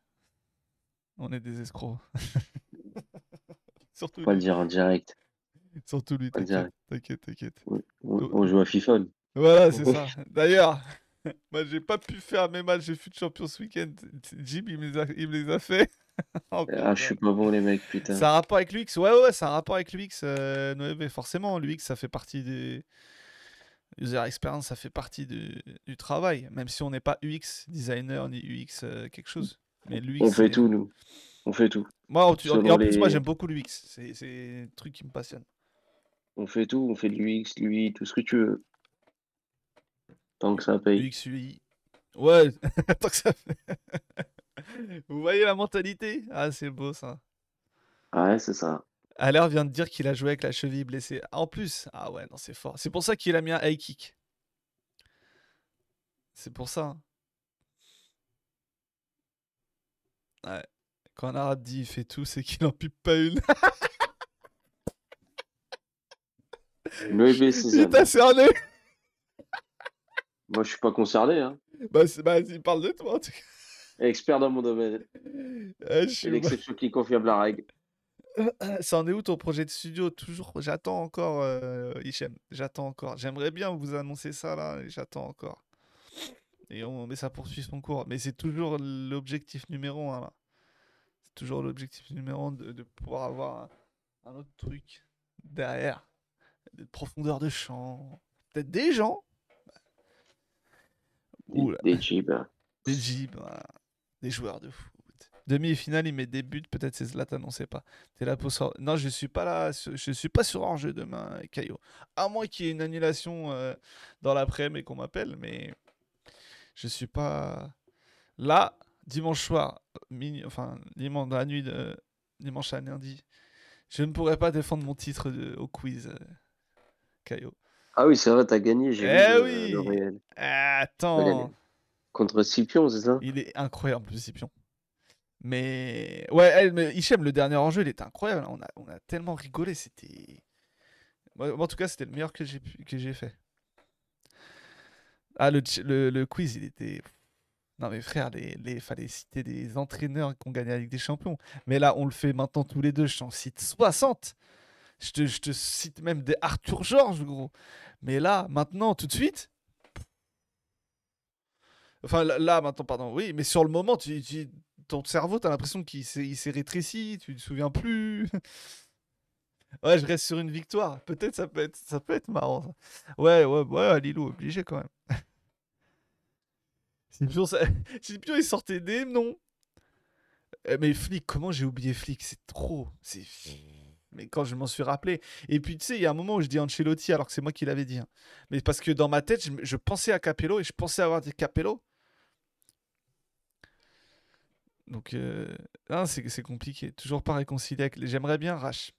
On est des escrocs. Surtout Faut pas le dire en direct. Surtout lui, t'inquiète, t'inquiète. On, on- on joue à FIFA. nous. Voilà, c'est ça. D'ailleurs, moi, j'ai pas pu faire mes matchs de foot champion ce week-end. Jim, il me les a, il me les a fait. Oh, Ah, je suis pas bon, les mecs, putain. C'est un rapport avec l'UX. Ouais, ouais, c'est un rapport avec l'UX. Euh, Noévé, forcément, l'UX, ça fait partie des. User experience, ça fait partie du, du travail. Même si on n'est pas UX designer ni UX euh, quelque chose. Mais l'UX. On fait tout, nous. On fait tout. Moi, en, plus, moi, j'aime beaucoup l'UX. C'est un truc qui me passionne. On fait tout. On fait de l'UX, lui, tout ce que tu veux. Tant que ça paye. UX, UI. Ouais, tant que ça fait. Vous voyez la mentalité? Ah, c'est beau ça. Ouais, c'est ça. Aller vient de dire qu'il a joué avec la cheville blessée. En plus, ah ouais, non, c'est fort. C'est pour ça qu'il a mis un high kick. C'est pour ça. hein. Ouais. Quand un arabe dit il fait tout, c'est qu'il en pipe pas une. Il Sésame. t'a cerné. Moi, je suis pas concerné. Hein. Bah, bah, il parle de toi en tout cas. Expert dans mon domaine. C'est suis- l'exception qui confirme la règle. Ça en est où ton projet de studio? Toujours, j'attends encore, euh, Hichem. J'attends encore. J'aimerais bien vous annoncer ça là, j'attends encore. Et on, mais ça poursuit son cours. Mais c'est toujours l'objectif numéro un là. C'est toujours l'objectif numéro un de, de pouvoir avoir un, un autre truc derrière. De profondeur de champ. Peut-être des gens. Des, Oula. des. Des jeeps, voilà. Des joueurs de foot. Demi-finale, il met des buts, peut-être c'est Zlatan, on sait pas. T'es là pour Non, je suis pas là, sur- je suis pas sur hors-jeu demain, Caillot. À moins qu'il y ait une annulation euh, dans l'après-midi et qu'on m'appelle, mais je suis pas là dimanche soir, enfin dimanche dans la nuit de dimanche à lundi. Je ne pourrais pas défendre mon titre de- au quiz, Caillot. Ah oui, c'est vrai, t'as gagné. J'ai Eh vu le, oui. le réel. Attends. Contre Scipion, c'est ça? Il est incroyable, le Scipion. Mais ouais, elle, mais Hichem, le dernier enjeu, il était incroyable. On a, on a tellement rigolé. C'était. Moi, en tout cas, c'était le meilleur que j'ai pu- que j'ai fait. Ah, le, le, le quiz, il était. Non, mais frère, les, les, fallait citer des entraîneurs qui ont gagné la Ligue des Champions. Mais là, on le fait maintenant tous les deux. Je t'en cite 60. Je te, je te cite même des Arthur Georges, gros. Mais là, maintenant, tout de suite. Enfin, là, maintenant, pardon, oui, mais sur le moment, tu, ton cerveau, t'as l'impression qu'il s'est rétréci, tu te souviens plus. Ouais, je reste sur une victoire. Peut-être ça peut être, ça peut être marrant. Ouais, ouais, ouais, Lilou, obligé quand même. Ça... Scipion, il sortait des noms. Euh, Mais Flick, comment j'ai oublié Flick C'est trop. C'est. Mais quand je m'en suis rappelé. Et puis, tu sais, il y a un moment où je dis Ancelotti alors que c'est moi qui l'avais dit. hein. Mais parce que dans ma tête, je, pensais à Capello et je pensais avoir dit Capello. Donc, euh, ah, c'est compliqué. Toujours pas réconcilié avec. J'aimerais bien Rash.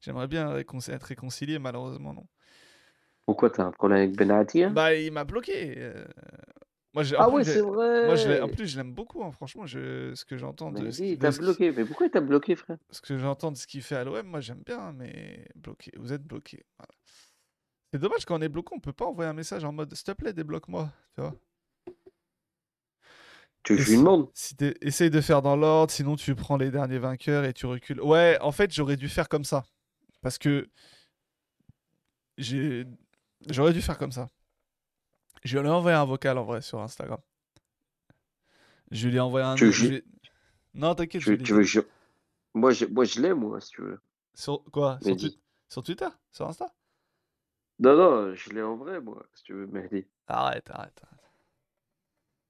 J'aimerais bien être réconcilié, malheureusement, non. Pourquoi t'as un problème avec Benatia? Bah, il m'a bloqué. euh. Moi, j'ai- Ah plus, ouais, c'est vrai. Moi, je l'ai- en plus, je l'aime beaucoup, hein, franchement, je, ce que j'entends de, Mais ce qui- t'as de ce qui- bloqué. Mais pourquoi t'as bloqué, frère? ce que j'entends de ce qu'il fait à l'OM, moi j'aime bien, mais bloqué, vous êtes bloqué. Voilà. C'est dommage quand on est bloqué, on peut pas envoyer un message en mode s'il te plaît, débloque-moi, tu vois. Tu je lui si- demande Si t'es- essaye de faire dans l'ordre, sinon tu prends les derniers vainqueurs et tu recules. Ouais, en fait, j'aurais dû faire comme ça. Parce que j'ai j'aurais dû faire comme ça. Je lui ai envoyé un vocal en vrai sur Instagram. Je lui ai envoyé un. Tu veux je Non, t'inquiète, tu, veux- tu je... Moi, je, moi, je l'ai, moi, si tu veux. Sur quoi? Sur, Twitter? Sur Insta? Non, non, je l'ai en vrai, moi, si tu veux, Mehdi. Arrête, arrête. arrête.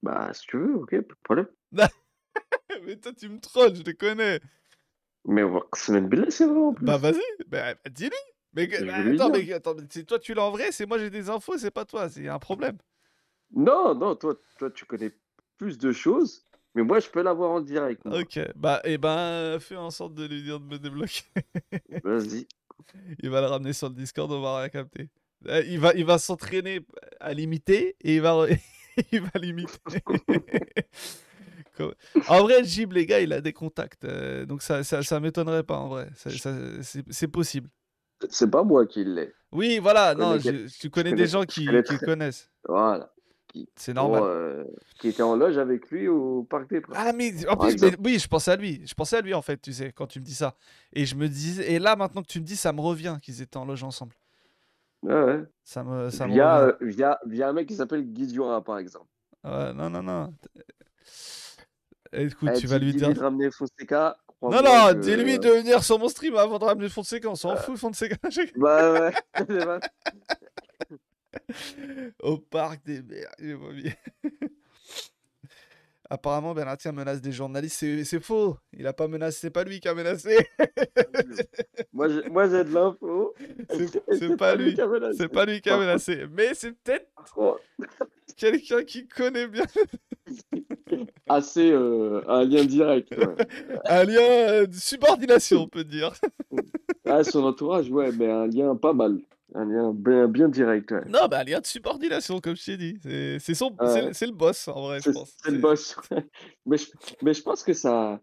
Bah, si tu veux, ok, pas de problème. Mais toi, tu me trolles, je te connais. Mais c'est vrai, en plus. Bah vas-y, bah, bah, dis-lui. Mais, que- attends, mais attends, c'est toi tu l'as en vrai, c'est moi j'ai des infos, c'est pas toi, c'est un problème. Non, non, toi, toi, tu connais plus de choses, mais moi, je peux l'avoir en direct. moi. Ok, bah et ben fais en sorte de lui dire de me débloquer. Vas-y. il va le ramener sur le Discord, on va rien capter. Euh, Il va, il va s'entraîner à l'imiter et il va, il va l'imiter. En vrai, Jib, les gars, il a des contacts, euh, donc ça, ça, ça m'étonnerait pas en vrai. Ça- c'est possible. C'est pas moi qui l'ai. Oui, voilà, Je non, connais je- tu connais des gens qui, connais qui connaissent. Voilà. C'est normal. euh, qui était en loge avec lui au Parc des Princes. Ah, mais en plus, mais oui, je pensais à lui. Je pensais à lui, en fait, tu sais, quand tu me dis ça. Et je me disais, et là, maintenant que tu me dis, ça me revient qu'ils étaient en loge ensemble. Ouais, ouais. Ça me, ça me Via, revient. euh, via, via un mec qui s'appelle Guy par exemple. Ouais, non, non, non. Écoute, Eh, tu vas dis- lui dire. ramener Fonseca. Non, non, dis-lui de venir sur mon stream avant de ramener Fonseca. On s'en fout, Fonseca. Bah ouais. c'est vrai. Au parc des mers. j'ai pas. Apparemment, menace des journalistes. C'est faux. Il a pas menacé. C'est pas lui qui a menacé. moi, j'ai, de l'info. C'est- pas lui. qui a menacé. C'est pas lui qui a menacé. Mais c'est peut-être quelqu'un qui connaît bien Assez euh, un lien direct. ouais. un lien euh, de subordination, on peut dire. Ah, son entourage, ouais, mais un lien pas mal. Un lien bien, bien direct. Ouais. Non, bah un lien de subordination, comme je t'ai dit. C'est son, le- boss, en vrai, je pense. c'est le boss. mais, je, mais je pense que ça,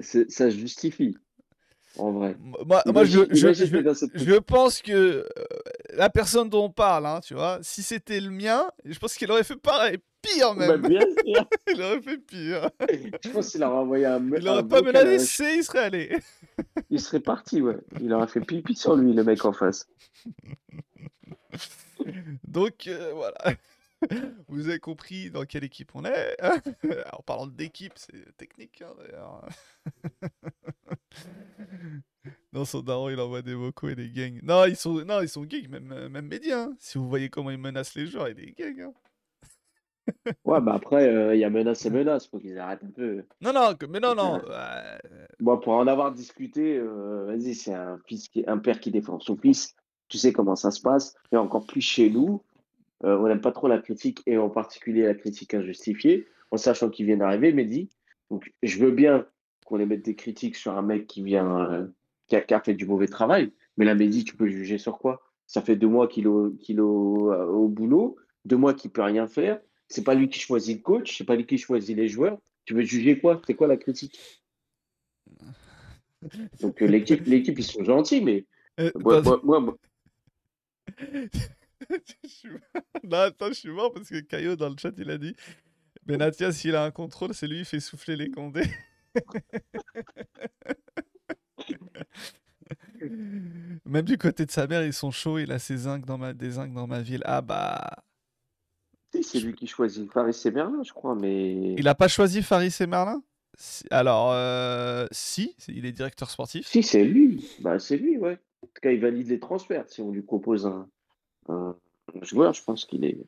ça justifie. En vrai. Moi, moi je, je, je- pense que euh, la personne dont on parle, hein, tu vois, si c'était le mien, je pense qu'il aurait fait pareil, pire Bah, même. bien sûr. il aurait fait pire. Je pense qu'il aurait envoyé un. Il un aurait pas menacé, il serait allé. Il serait parti, ouais. Il aurait fait pipi sur lui, le mec en face. Donc euh, voilà. Vous avez compris dans quelle équipe on est. en parlant d'équipe, c'est technique hein, d'ailleurs. non, son daron, il envoie des vocaux et des gangs. Non, ils sont, non, ils sont gangs, même, euh, même médias. hein. Si vous voyez comment ils menacent les joueurs, il est gang. hein. Ouais, bah après, euh, il y a menace et menace. Faut qu'ils arrêtent un peu. Non, non, mais non, non. Ouais. euh, Bon, pour en avoir discuté, euh, vas-y, c'est un fils qui, un père qui défend son fils. Tu sais comment ça se passe. Et encore plus chez nous, euh, on n'aime pas trop la critique et en particulier la critique injustifiée, en sachant qu'il vient d'arriver, Mehdi. Donc, je veux bien qu'on émette des critiques sur un mec qui vient, euh, qui, a, qui a fait du mauvais travail. Mais là, Mehdi, tu peux juger sur quoi? Ça fait deux mois qu'il est au, au, euh, au boulot, deux mois qu'il peut rien faire. C'est pas lui qui choisit le coach, c'est pas lui qui choisit les joueurs. Tu veux juger quoi? C'est quoi la critique? Donc euh, l'équipe, l'équipe, ils sont gentils, mais moi, moi. Non, attends, je suis mort parce que Caillot dans le chat il a dit Benatia, s'il a un contrôle, c'est lui qui fait souffler les condés. Même du côté de sa mère, ils sont chauds. Il a ses zincs dans ma... des zincs dans ma ville. Ah bah. si, c'est lui qui choisit. Faris et Merlin, je crois, mais Il a pas choisi Faris et Merlin? Si- Alors, euh, si, il est directeur sportif. si, c'est lui. Bah, c'est lui, ouais. tout cas, il valide les transferts. Si on lui propose un, un joueur, je pense qu'il est.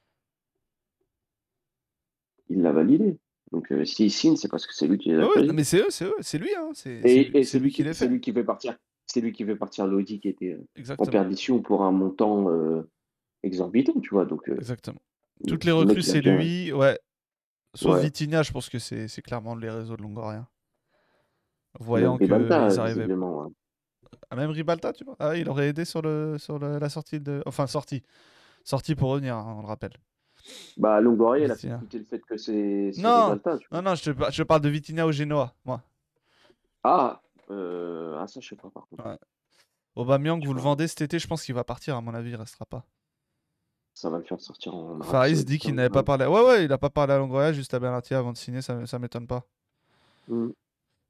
Il l'a validé. Donc, euh, s'il signe, c'est parce que c'est lui qui l'a non, mais c'est eux, c'est eux, c'est lui, hein. C'est Et, c'est lui lui qui qui, les c'est fait. lui qui fait partir. C'est lui qui fait partir Lodi qui était euh, en perdition pour un montant euh, exorbitant, tu vois. Donc, euh, Exactement. Toutes les recrues, c'est lui, ouais. Sauf Ouais. Vitinha, je pense que c'est c'est clairement les réseaux de Longoria. Voyant Ribalta, arrivaient. visiblement. hein. Ah, même Ribalta, tu vois? Ah, il aurait aidé sur, le, sur le- la sortie de. Enfin, sortie. Sortie pour revenir, hein, on le rappelle. Bah, Longoria, il a fait le fait que c'est Non, non, non, je te, je te parle de Vitinha au Genoa, moi. Ah, euh, ah, ça, je sais pas, par contre. Ouais. Aubameyang, vous le vendez cet été, je pense qu'il va partir, à mon avis, il restera pas. Ça va le faire sortir en Faris dit qu'il n'avait pas parlé. Ouais, ouais, il a pas parlé à Longoria, juste à Benatia avant de signer, ça, ça m'étonne pas. Mm.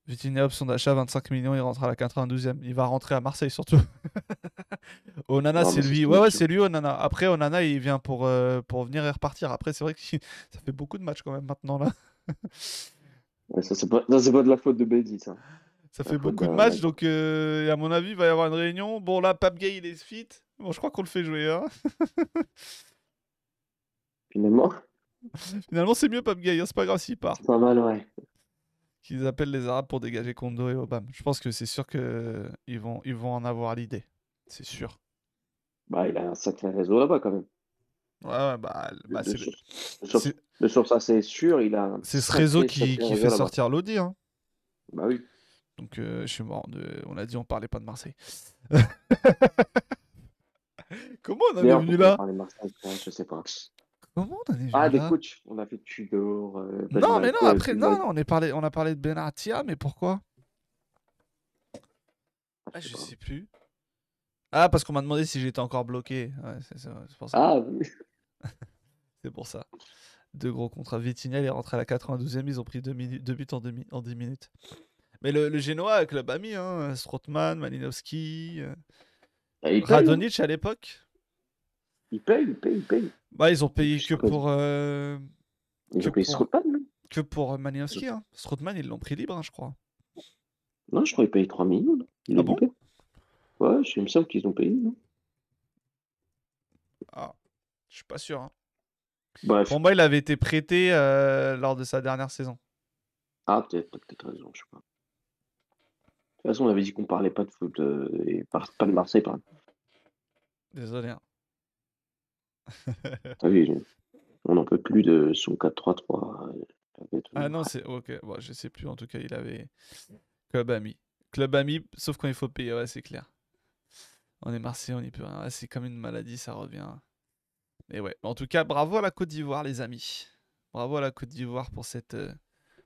Vitinha, option d'achat, 25 millions, il rentre à la 92e. Il va rentrer à Marseille surtout. Onana, c'est lui. Ouais, ouais, c'est lui, Onana. Après, Onana, il vient pour, euh, pour venir et repartir. Après, c'est vrai que ça fait beaucoup de matchs quand même maintenant là. Ouais, ça, c'est pas, pas de la faute de Bédi, ça. Ça fait beaucoup de matchs, donc euh, à mon avis, il va y avoir une réunion. Bon, là, Pape Gay, il est fit. Bon, je crois qu'on le fait jouer. Hein. Finalement, Finalement, c'est mieux Pape Gay, hein, c'est pas grave s'il part. c'est pas mal, ouais. Qu'ils appellent les Arabes pour dégager Kondo et Obama. Je pense que c'est sûr qu'ils vont, ils vont en avoir l'idée. C'est sûr. Bah, il a un sacré réseau là-bas, quand même. Ouais, ouais, bah, bah, c'est source, de source- c'est- de source assez sûre, il a c'est ce réseau qui, fait sortir Lodi. Hein. Bah oui. Donc, euh, je suis mort. De... On a dit on parlait pas de Marseille. Comment on en est venu là je sais pas. Comment on venu Ah, des coachs. On a fait Tudor, euh, Non, mais non, après, non, non, on, est parlé, on a parlé de Benatia, mais pourquoi? Ah, Ah, je pas. sais plus. Ah, parce qu'on m'a demandé si j'étais encore bloqué. Ouais, c'est pour ça. Ah, oui. C'est pour ça. Deux gros contrats. Vitinha, il est rentré à la 92e. Ils ont pris deux, minutes, deux buts en, deux mi- en 10 minutes. Mais le, le Genoa, club ami, hein, Malinowski, euh, Ah. Radonic à l'époque. Il paye, il paye, il paye. Bah, ils ont payé que pour, euh, Ils que ont payé pour, Strootman, non? que pour euh, Malinowski. Hein. Strootman, ils l'ont pris libre, hein, je crois. Non, je crois qu'ils payent 3 millions. non? Il Ah bon? pas. Ouais, je- il me semble qu'ils ont payé, non? Ah, je suis pas sûr. hein. Bref. Pour moi, il avait été prêté euh, lors de sa dernière saison. Ah, peut-être, peut-être raison, je sais pas. De toute façon, on avait dit qu'on parlait pas de foot euh, et par- pas de Marseille, par exemple. Désolé. hein. Ah oui, on n'en peut plus de son 4-3-3. euh, avec tout. Ah non, c'est ok. Bon, je sais plus. En tout cas, il avait club ami. Club ami, sauf quand il faut payer. Ouais, c'est clair. On est Marseillais, on n'y peut rien. Ouais, c'est comme une maladie, ça revient. Mais ouais. En tout cas, bravo à la Côte d'Ivoire, les amis. Bravo à la Côte d'Ivoire pour cette, euh,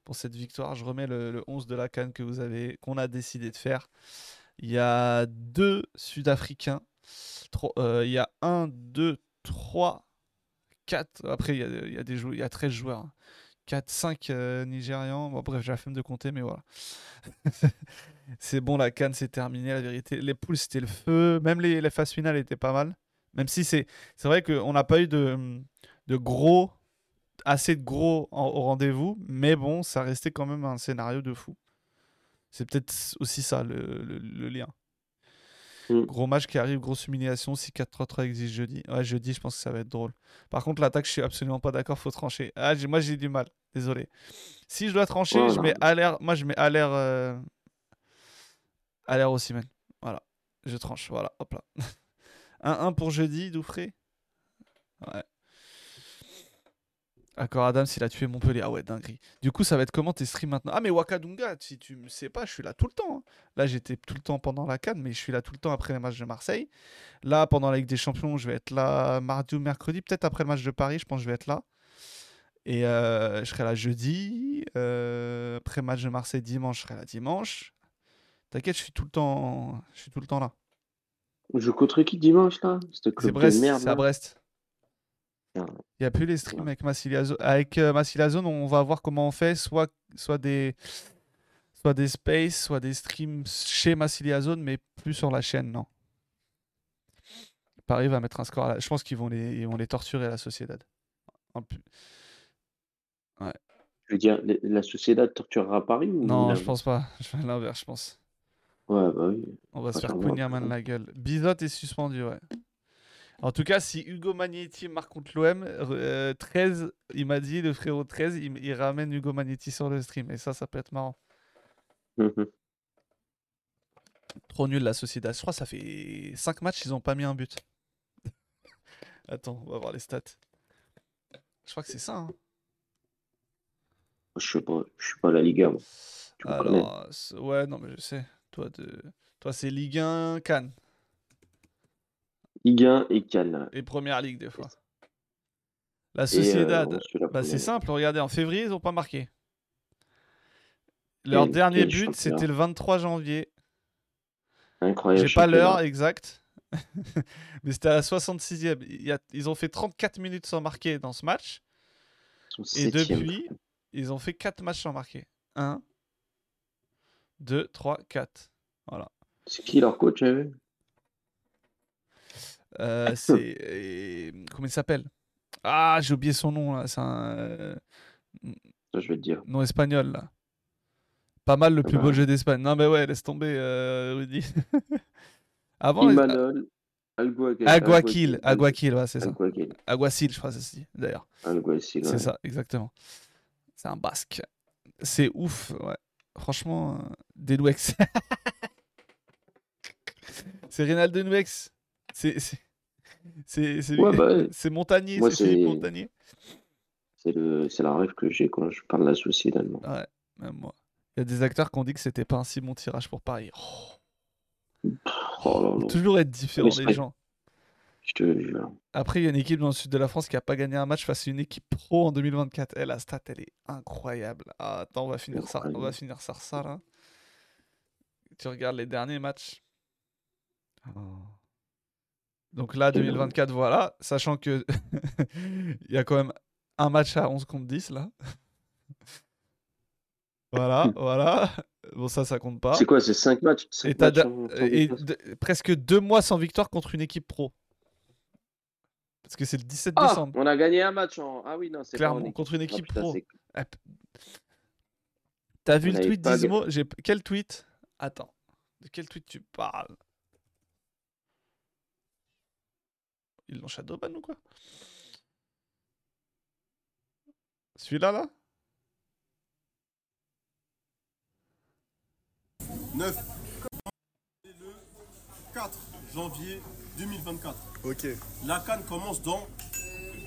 pour cette victoire. Je remets le, le 11 de la canne que vous avez, qu'on a décidé de faire. Il y a deux Sud-Africains. Euh, il y a un, deux, trois, quatre. Après, il y a, y a jou- y a 13 joueurs. hein. 4, 5 Nigérians. Bon, bref, j'ai la flemme de compter, mais voilà. c'est bon, la canne, c'est terminé, la vérité. Les poules, c'était le feu. Même les, les phases finales étaient pas mal. Même si c'est c'est vrai qu'on n'a pas eu de, de gros, assez de gros au rendez-vous, mais bon, ça restait quand même un scénario de fou. C'est peut-être aussi ça le- le lien. Mm. Gros match qui arrive, grosse humiliation. Si 4-3-3 existe jeudi. Ouais, jeudi, je pense que ça va être drôle. Par contre, l'attaque, je suis absolument pas d'accord, faut trancher. Ah, moi, j'ai du mal. Désolé. Si je dois trancher, je Voilà. mets à l'air. Moi, je mets à l'air. Euh... À l'air aussi, man. Voilà. Je tranche. Voilà. Hop là. 1-1 pour jeudi, Doufré? Ouais. Accord Adams, il a tué Montpellier. Ah ouais, dinguerie. Du coup, ça va être comment tes streams maintenant? Ah, mais Wakadunga, si tu me sais pas, je suis là tout le temps. hein. Là, j'étais tout le temps pendant la Cannes, mais je suis là tout le temps après les matchs de Marseille. Là, pendant la Ligue des Champions, je vais être là mardi ou mercredi. Peut-être après le match de Paris, je pense que je vais être là. Et euh, je serai là jeudi. Euh, après le match de Marseille dimanche, je serai là dimanche. T'inquiète, je suis tout le temps, je suis tout le temps là. Je contre qui dimanche, là? Ce C'est Brest, c'est à Brest. Il n'y a plus les streams avec Massiliazone. Avec euh, Massiliazone, on va voir comment on fait. Soit, soit, des, soit des spaces, soit des streams chez Massiliazone, mais plus sur la chaîne, non. Paris va mettre un score. À la- Je pense qu'ils vont les, ils vont les torturer, la Sociedad. En plus- Je veux dire, la Sociedad torturera Paris ou Non, la- je pense pas. Je fais l'inverse, je pense. Ouais, bah oui. On va se faire ouais. la gueule. Bizot est suspendu, ouais. En tout cas, si Hugo Magnetti marque contre l'OM, euh, 13, il m'a dit, le frérot 13, il, il ramène Hugo Magnetti sur le stream. Et ça, ça peut être marrant. Mhm. Trop nul la Sociedad. Je crois que ça fait 5 matchs, ils ont pas mis un but. Attends, on va voir les stats. Je crois que c'est ça. hein. Je sais pas, je suis pas à la me connais. Alors, c'est- ouais, non, mais je sais. Toi, de... Toi c'est Ligue 1, Cannes. Ligue 1 et Cannes. Et Première Ligue, des fois. La euh, Sociedad. Bah, c'est simple, regardez, en février, ils n'ont pas marqué. Leur dernier but, c'était le 23 janvier. Incroyable. J'ai pas l'heure exacte, mais c'était à la 66e. Il y a- Ils ont fait 34 minutes sans marquer dans ce match. Et depuis, ils ont fait 4 matchs sans marquer. 1, 2, 3, 4. Voilà. C'est qui leur coach, j'avais Euh, c'est. euh, Comment il s'appelle? Ah, j'ai oublié son nom là. C'est un euh, Ça, je vais te dire. nom espagnol là. Pas mal le plus beau bah. jeu d'Espagne. Non, mais ouais, laisse tomber, euh, Rudy. Avant, les- Imanol Alguaquil. Aguaquil, Aguaquil, ouais, c'est ça. Aguaquil. Aguacil, je crois, c'est ça, d'ailleurs. Alguacil, C'est ouais. ça, exactement. C'est un basque. C'est ouf, ouais. Franchement, euh, Denouex. c'est Reynald Denouex. C'est. c'est- Ouais, bah, Montagnier, c'est Montagnier. C'est le, c'est la rêve que j'ai quand je parle de la Sociedad. moi. Ouais, même moi. Il y a des acteurs qui ont dit que c'était pas un si bon tirage pour Paris. Oh, Oh là là, toujours être différent des gens. je te jure. Après, il y a une équipe dans le sud de la France qui a pas gagné un match face à une équipe pro en 2024. Eh, la stat, elle est incroyable. Ah, attends, on va finir ça. On va finir ça, ça là. Tu regardes les derniers matchs. Oh. Donc là, Quel 2024, voilà. Sachant que il y a quand même un match à 11 contre 10 là. voilà, voilà. Bon, ça, ça compte pas. C'est quoi, c'est 5 matchs, cinq Et, matchs presque deux mois sans victoire contre une équipe pro. Parce que c'est le 17 Ah, décembre. on a gagné un match en. Ah oui, non, c'est pas Clairement, en équipe. contre une Ah, équipe putain, pro. Ah, T'as vu On le tweet pas d'Ismo J'ai Quel tweet? Attends. De quel tweet tu parles? Ils l'ont shadowban ou quoi? Celui-là, là? 9. Le 4 janvier 2024. Ok. La canne commence dans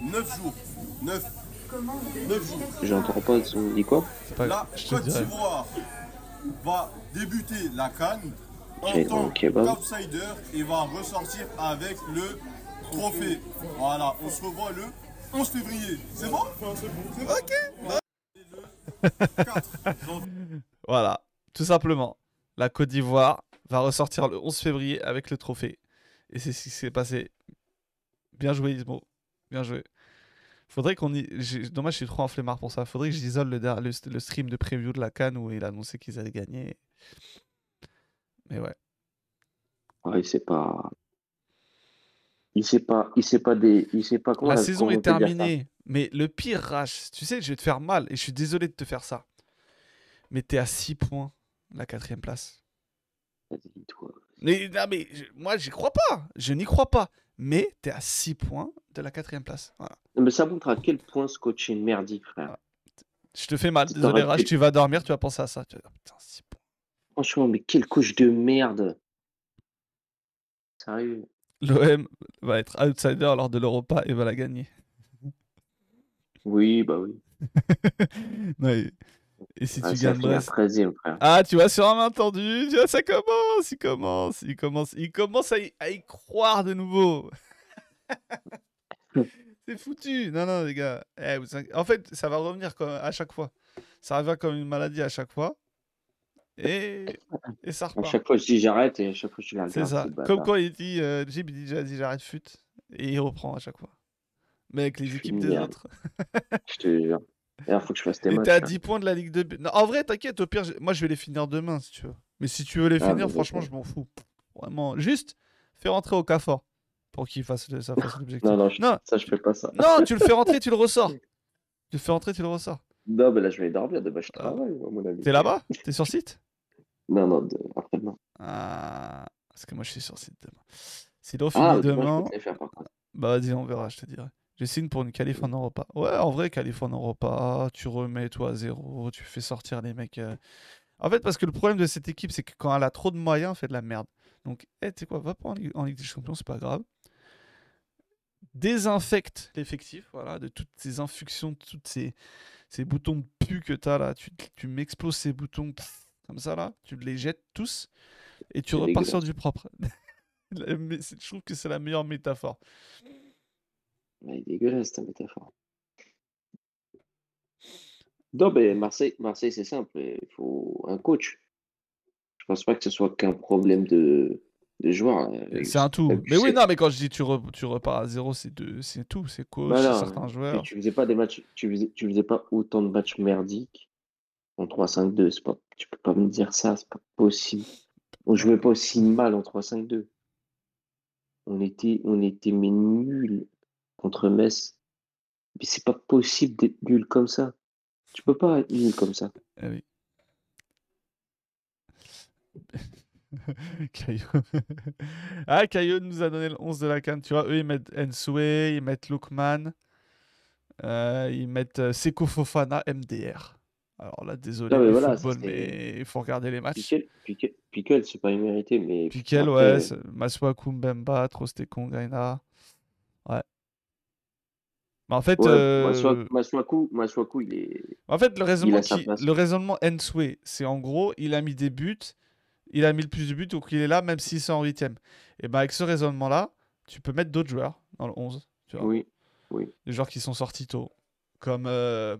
9 jours. 9. 9 jours. J'entends pas, on dit quoi? La je te Côte d'Ivoire va débuter la canne en tant qu'outsider et va ressortir avec le trophée. Voilà, on se revoit le 11 février. C'est bon? C'est bon Ok. Le 4 janvier. Voilà, tout simplement. La Côte d'Ivoire va ressortir le 11 février avec le trophée. Et c'est ce qui s'est passé. Bien joué, Ismo. Bien joué. Faudrait qu'on y. Dommage, je suis trop en flemmard pour ça. Faudrait que j'isole le, le, le stream de preview de la Cannes où il a annoncé qu'ils allaient gagner. Mais ouais. Ouais, c'est pas. Il sait pas, il sait pas des, il sait pas comment La saison est terminée. Mais le pire, Rach, tu sais, je vais te faire mal. Et je suis désolé de te faire ça. Mais t'es à 6 points, la quatrième place. Vas-y, toi. Mais, non, mais je- moi, j'y crois pas. Je n'y crois pas. Mais t'es à 6 points de la quatrième place. Voilà. Mais ça montre à quel point ce coach est merdique, frère. Je te fais mal. Désolé, Rach. Tu vas dormir, tu vas penser à ça. Tu vas dire, putain, 6 points. Franchement, mais quel coach de merde. Sérieux. L'OM va être outsider lors de l'Europa et va la gagner. Oui, bah oui. Non, et, et si Ah, tu va gagnes Brest. 13e, frère. Ah, tu vois, sur un malentendu, tu vois, ça commence, il commence, il commence, il commence à y, à y croire de nouveau. C'est foutu. Non, non, les gars. Eh, vous en fait, ça va revenir comme à chaque fois. Ça revient comme une maladie à chaque fois. Et, et ça À repart. chaque fois, je dis j'arrête et à chaque fois, je la C'est regarde. ça. ce bâtard. Comme quand il dit, euh, Jib, il dit, dit j'arrête fut. Et il reprend à chaque fois. Mais avec les équipes des merde. autres. Je te jure. D'ailleurs, faut que je fasse tes Et matchs. t'es à frère. 10 points de la Ligue 2. Non, en vrai, t'inquiète, au pire, moi je vais les finir demain si tu veux. Mais si tu veux les Ah, finir, franchement, je m'en fous. Vraiment. Juste, fais rentrer au CAFOR pour qu'il fasse le- ça fasse l'objectif. Non, non, je- non, ça, je fais pas ça. non, tu le fais rentrer, tu le ressors. Tu le fais rentrer, tu le ressors. Non, mais là, je vais dormir. Demain, je Ah. travaille, à mon avis. T'es là-bas? T'es sur site? Non, non, de- après-demain. Ah, parce que moi je suis sur site demain. Si l'on Ah, finit moi, je demain, peux te les faire par contre. bah vas-y, on verra, je te dirai. Je signe pour une qualif en Europa. Ouais, en vrai, qualif en Europa, tu remets toi à zéro, tu fais sortir les mecs. euh. En fait, parce que le problème de cette équipe, c'est que quand elle a trop de moyens, elle fait de la merde. Donc, eh, tu sais quoi, va pas en Ligue, en Ligue des Champions, c'est pas grave. Désinfecte l'effectif, voilà, de toutes ces infusions, de toutes ces, ces boutons de pu que t'as là. Tu, tu m'exploses ces boutons pff, comme ça là, tu les jettes tous et tu repars sur du propre. Mais Je trouve que c'est la meilleure métaphore. Est dégueulasse ta métaphore. Non, mais Marseille, Marseille c'est simple. Il faut un coach. Je pense pas que ce soit qu'un problème de, de joueurs. euh, C'est un tout. Mais oui, non, mais quand je dis tu, re- tu repars à zéro, c'est tout. C'est coach, c'est certains joueurs. tu faisais pas des matchs, tu faisais, tu faisais pas autant de matchs merdiques en 3-5-2. C'est pas, tu peux pas me dire ça, c'est pas possible. On jouait pas aussi mal en 3-5-2. On était, nuls contre Metz. Mais c'est pas possible d'être nul comme ça. Tu peux pas être nul comme ça. Eh oui. Caillou. ah, Caillou nous a donné le 11 de la canne. Tu vois, eux, ils mettent Ensue, ils mettent Lookman, euh, ils mettent euh, Seko Fofana, MDR. Alors là, désolé, Non, mais le voilà, ça, football, mais il faut regarder les matchs. Piquel, c'est pas immérité, mais Piquel, ouais, c'est- Masuaku Mbemba, Trostekong, Gaina. Ouais. Mais en fait, ouais, euh, Maswa- Masuaku, il est. En fait, le raisonnement, qui- le raisonnement Ensue, c'est en gros, il a mis des buts, il a mis le plus de buts, donc il est là, même s'il est en huitième. Et ben avec ce raisonnement-là, tu peux mettre d'autres joueurs dans le 11, tu vois. Oui. Des joueurs qui sont sortis tôt, comme, euh,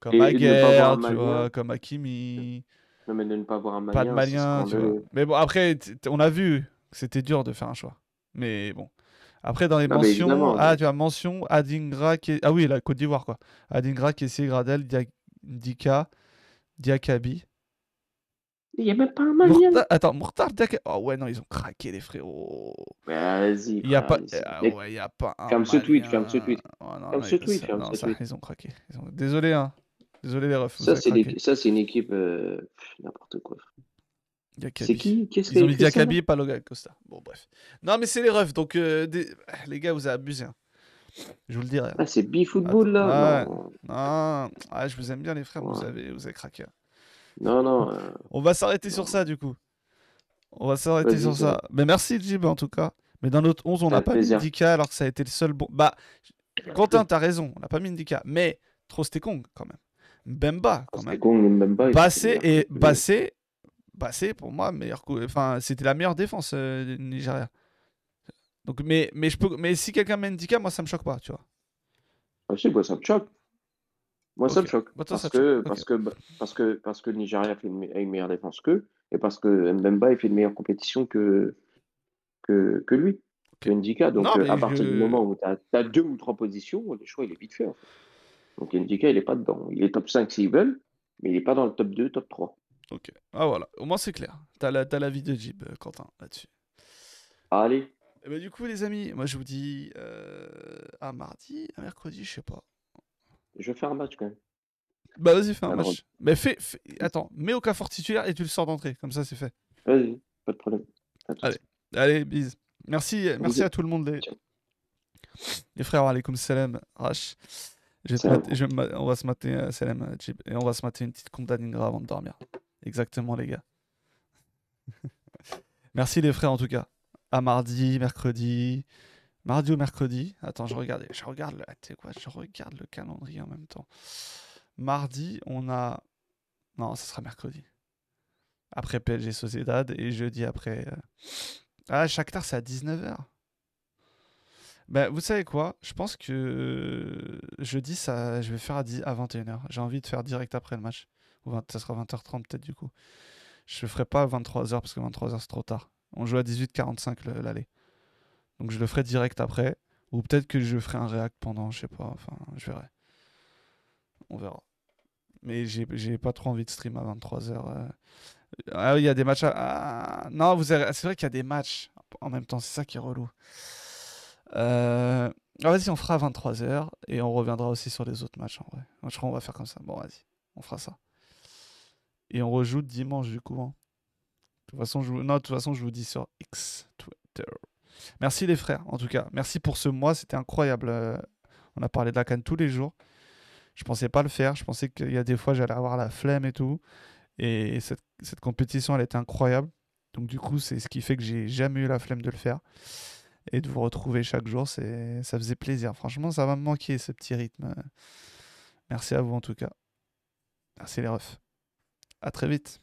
comme Et- Aguerre, tu Malien. vois, comme Hakimi, Non, mais de ne pas avoir un pas de Malien, Malien, tu vois. Mais bon, après, on a vu que c'était dur de faire un choix. Mais bon. Après, dans les Non, mentions, ah, tu as mention Adingra, qui est- ah oui, la Côte d'Ivoire, quoi. Adingra, Kessie, Gradel, Dia- Dika, Diakabi. Il n'y a même pas un Malien. Mourta- Attends, Mourtar Diakabi. Oh ouais, non, ils ont craqué, les frérots. Vas-y. Il y a pas, ah ouais, a pas un ferme ce tweet, Malien. ferme ce tweet. Oh non, Ferme ce tweet, ça- ferme non, ce ça, tweet. Ils ont craqué. Ils ont- Désolé, hein. Désolé les refs. Ça, c'est une équipe. euh, N'importe quoi. C'est qui? Qu'est-ce Ils ont mis Diakabi et pas Logan Costa. Bon, bref. Non, mais c'est les refs, donc euh, des- les gars, vous avez abusé. hein. Je vous le dirai. hein. Ah, c'est B-Football, là? Non, ah, je vous aime bien, les frères, vous, avez, vous avez craqué. hein. non. non euh, On va s'arrêter sur ça, du coup. On va s'arrêter sur ça. Mais merci, Jib, en tout cas. Mais dans notre 11, on n'a pas mis plaisir. Ndika alors que ça a été le seul bon. Bah, Quentin, t'as raison, on n'a pas mis Ndika. Mais Trostekong, quand même. Mbemba, quand même. con, il Bassé et Bassé, Bassé pour moi meilleur coup. Enfin, c'était la meilleure défense euh, du Nigeria. Donc, mais, mais je peux, mais si quelqu'un Ndika, moi ça me choque pas, tu vois. Ah, si, moi, ça me choque. Moi, ça me choque. Bah, toi, parce, que, choque, parce, que, parce, que, parce que le Nigeria fait une, a une meilleure défense qu'eux, et parce que Mbemba il fait une meilleure compétition que, que, que lui, que Ndika. Donc, Non, euh, à partir je- du moment où tu as, deux ou trois positions, le choix, il est vite fait. en fait. Donc, Ndika, il n'est pas dedans. Il est top 5 s'ils veulent, mais il n'est pas dans le top 2, top 3. Ok. Ah voilà, au moins c'est clair. T'as la, t'as l'avis de Jib, euh, Quentin, là-dessus. Allez, Et bah, du coup, les amis, moi je vous dis euh, à mardi, à mercredi, je sais pas. je vais faire un match quand même. Bah vas-y, fais un Alors, match. Mais fais, fais- attends, mets au cas fort titulaire et tu le sors d'entrée, comme ça c'est fait. Vas-y, pas de problème. Allez. Allez, bis. Merci, merci à tout le monde, les, les frères. Alaykoum salam, Rach. Je vais te Salam. mater- je vais me ma- on va se mater, euh, salam, euh, et on va se mater une petite compte d'Aningra avant de dormir. Exactement, les gars. merci, les frères, en tout cas. À mardi, mercredi. Mardi ou mercredi Attends, je regarde, je regarde, le, ah, quoi, je regarde le calendrier en même temps. Mardi, on a. Non, ce sera mercredi. Après PSG Sociedad et jeudi après. euh, Ah, Shakhtar, c'est à 19h. Ben, vous savez quoi? Je pense que euh, jeudi, ça, je vais faire à, 10 à 21h. J'ai envie de faire direct après le match. Ou 20 ça sera 20h30 peut-être du coup. Je ferai pas à 23h parce que 23h c'est trop tard. On joue à 18h45 le- l'aller. Donc je le ferai direct après. Ou peut-être que je ferai un réact pendant, je sais pas. Enfin, je verrai. On verra. Mais j'ai pas trop envie de stream à 23h. Ah oui, il y a des matchs. à- Ah, non, vous avez- c'est vrai qu'il y a des matchs en même temps. C'est ça qui est relou. Euh... ah, vas-y, on fera à 23h et on reviendra aussi sur les autres matchs en vrai. Je crois qu'on va faire comme ça. Bon, vas-y, on fera ça. Et on rejoue dimanche du coup. hein. toute façon, je vous... Non, de toute façon, je vous dis sur X, Twitter. Merci les frères, en tout cas. Merci pour ce mois, c'était incroyable. Euh, On a parlé de la canne tous les jours. Je pensais pas le faire. Je pensais qu'il y a des fois, j'allais avoir la flemme et tout. Et cette compétition, elle était incroyable. Donc du coup, c'est ce qui fait que j'ai jamais eu la flemme de le faire. Et de vous retrouver chaque jour, c'est ça faisait plaisir. Franchement, ça va me manquer ce petit rythme. Merci à vous en tout cas. Merci les refs. À très vite.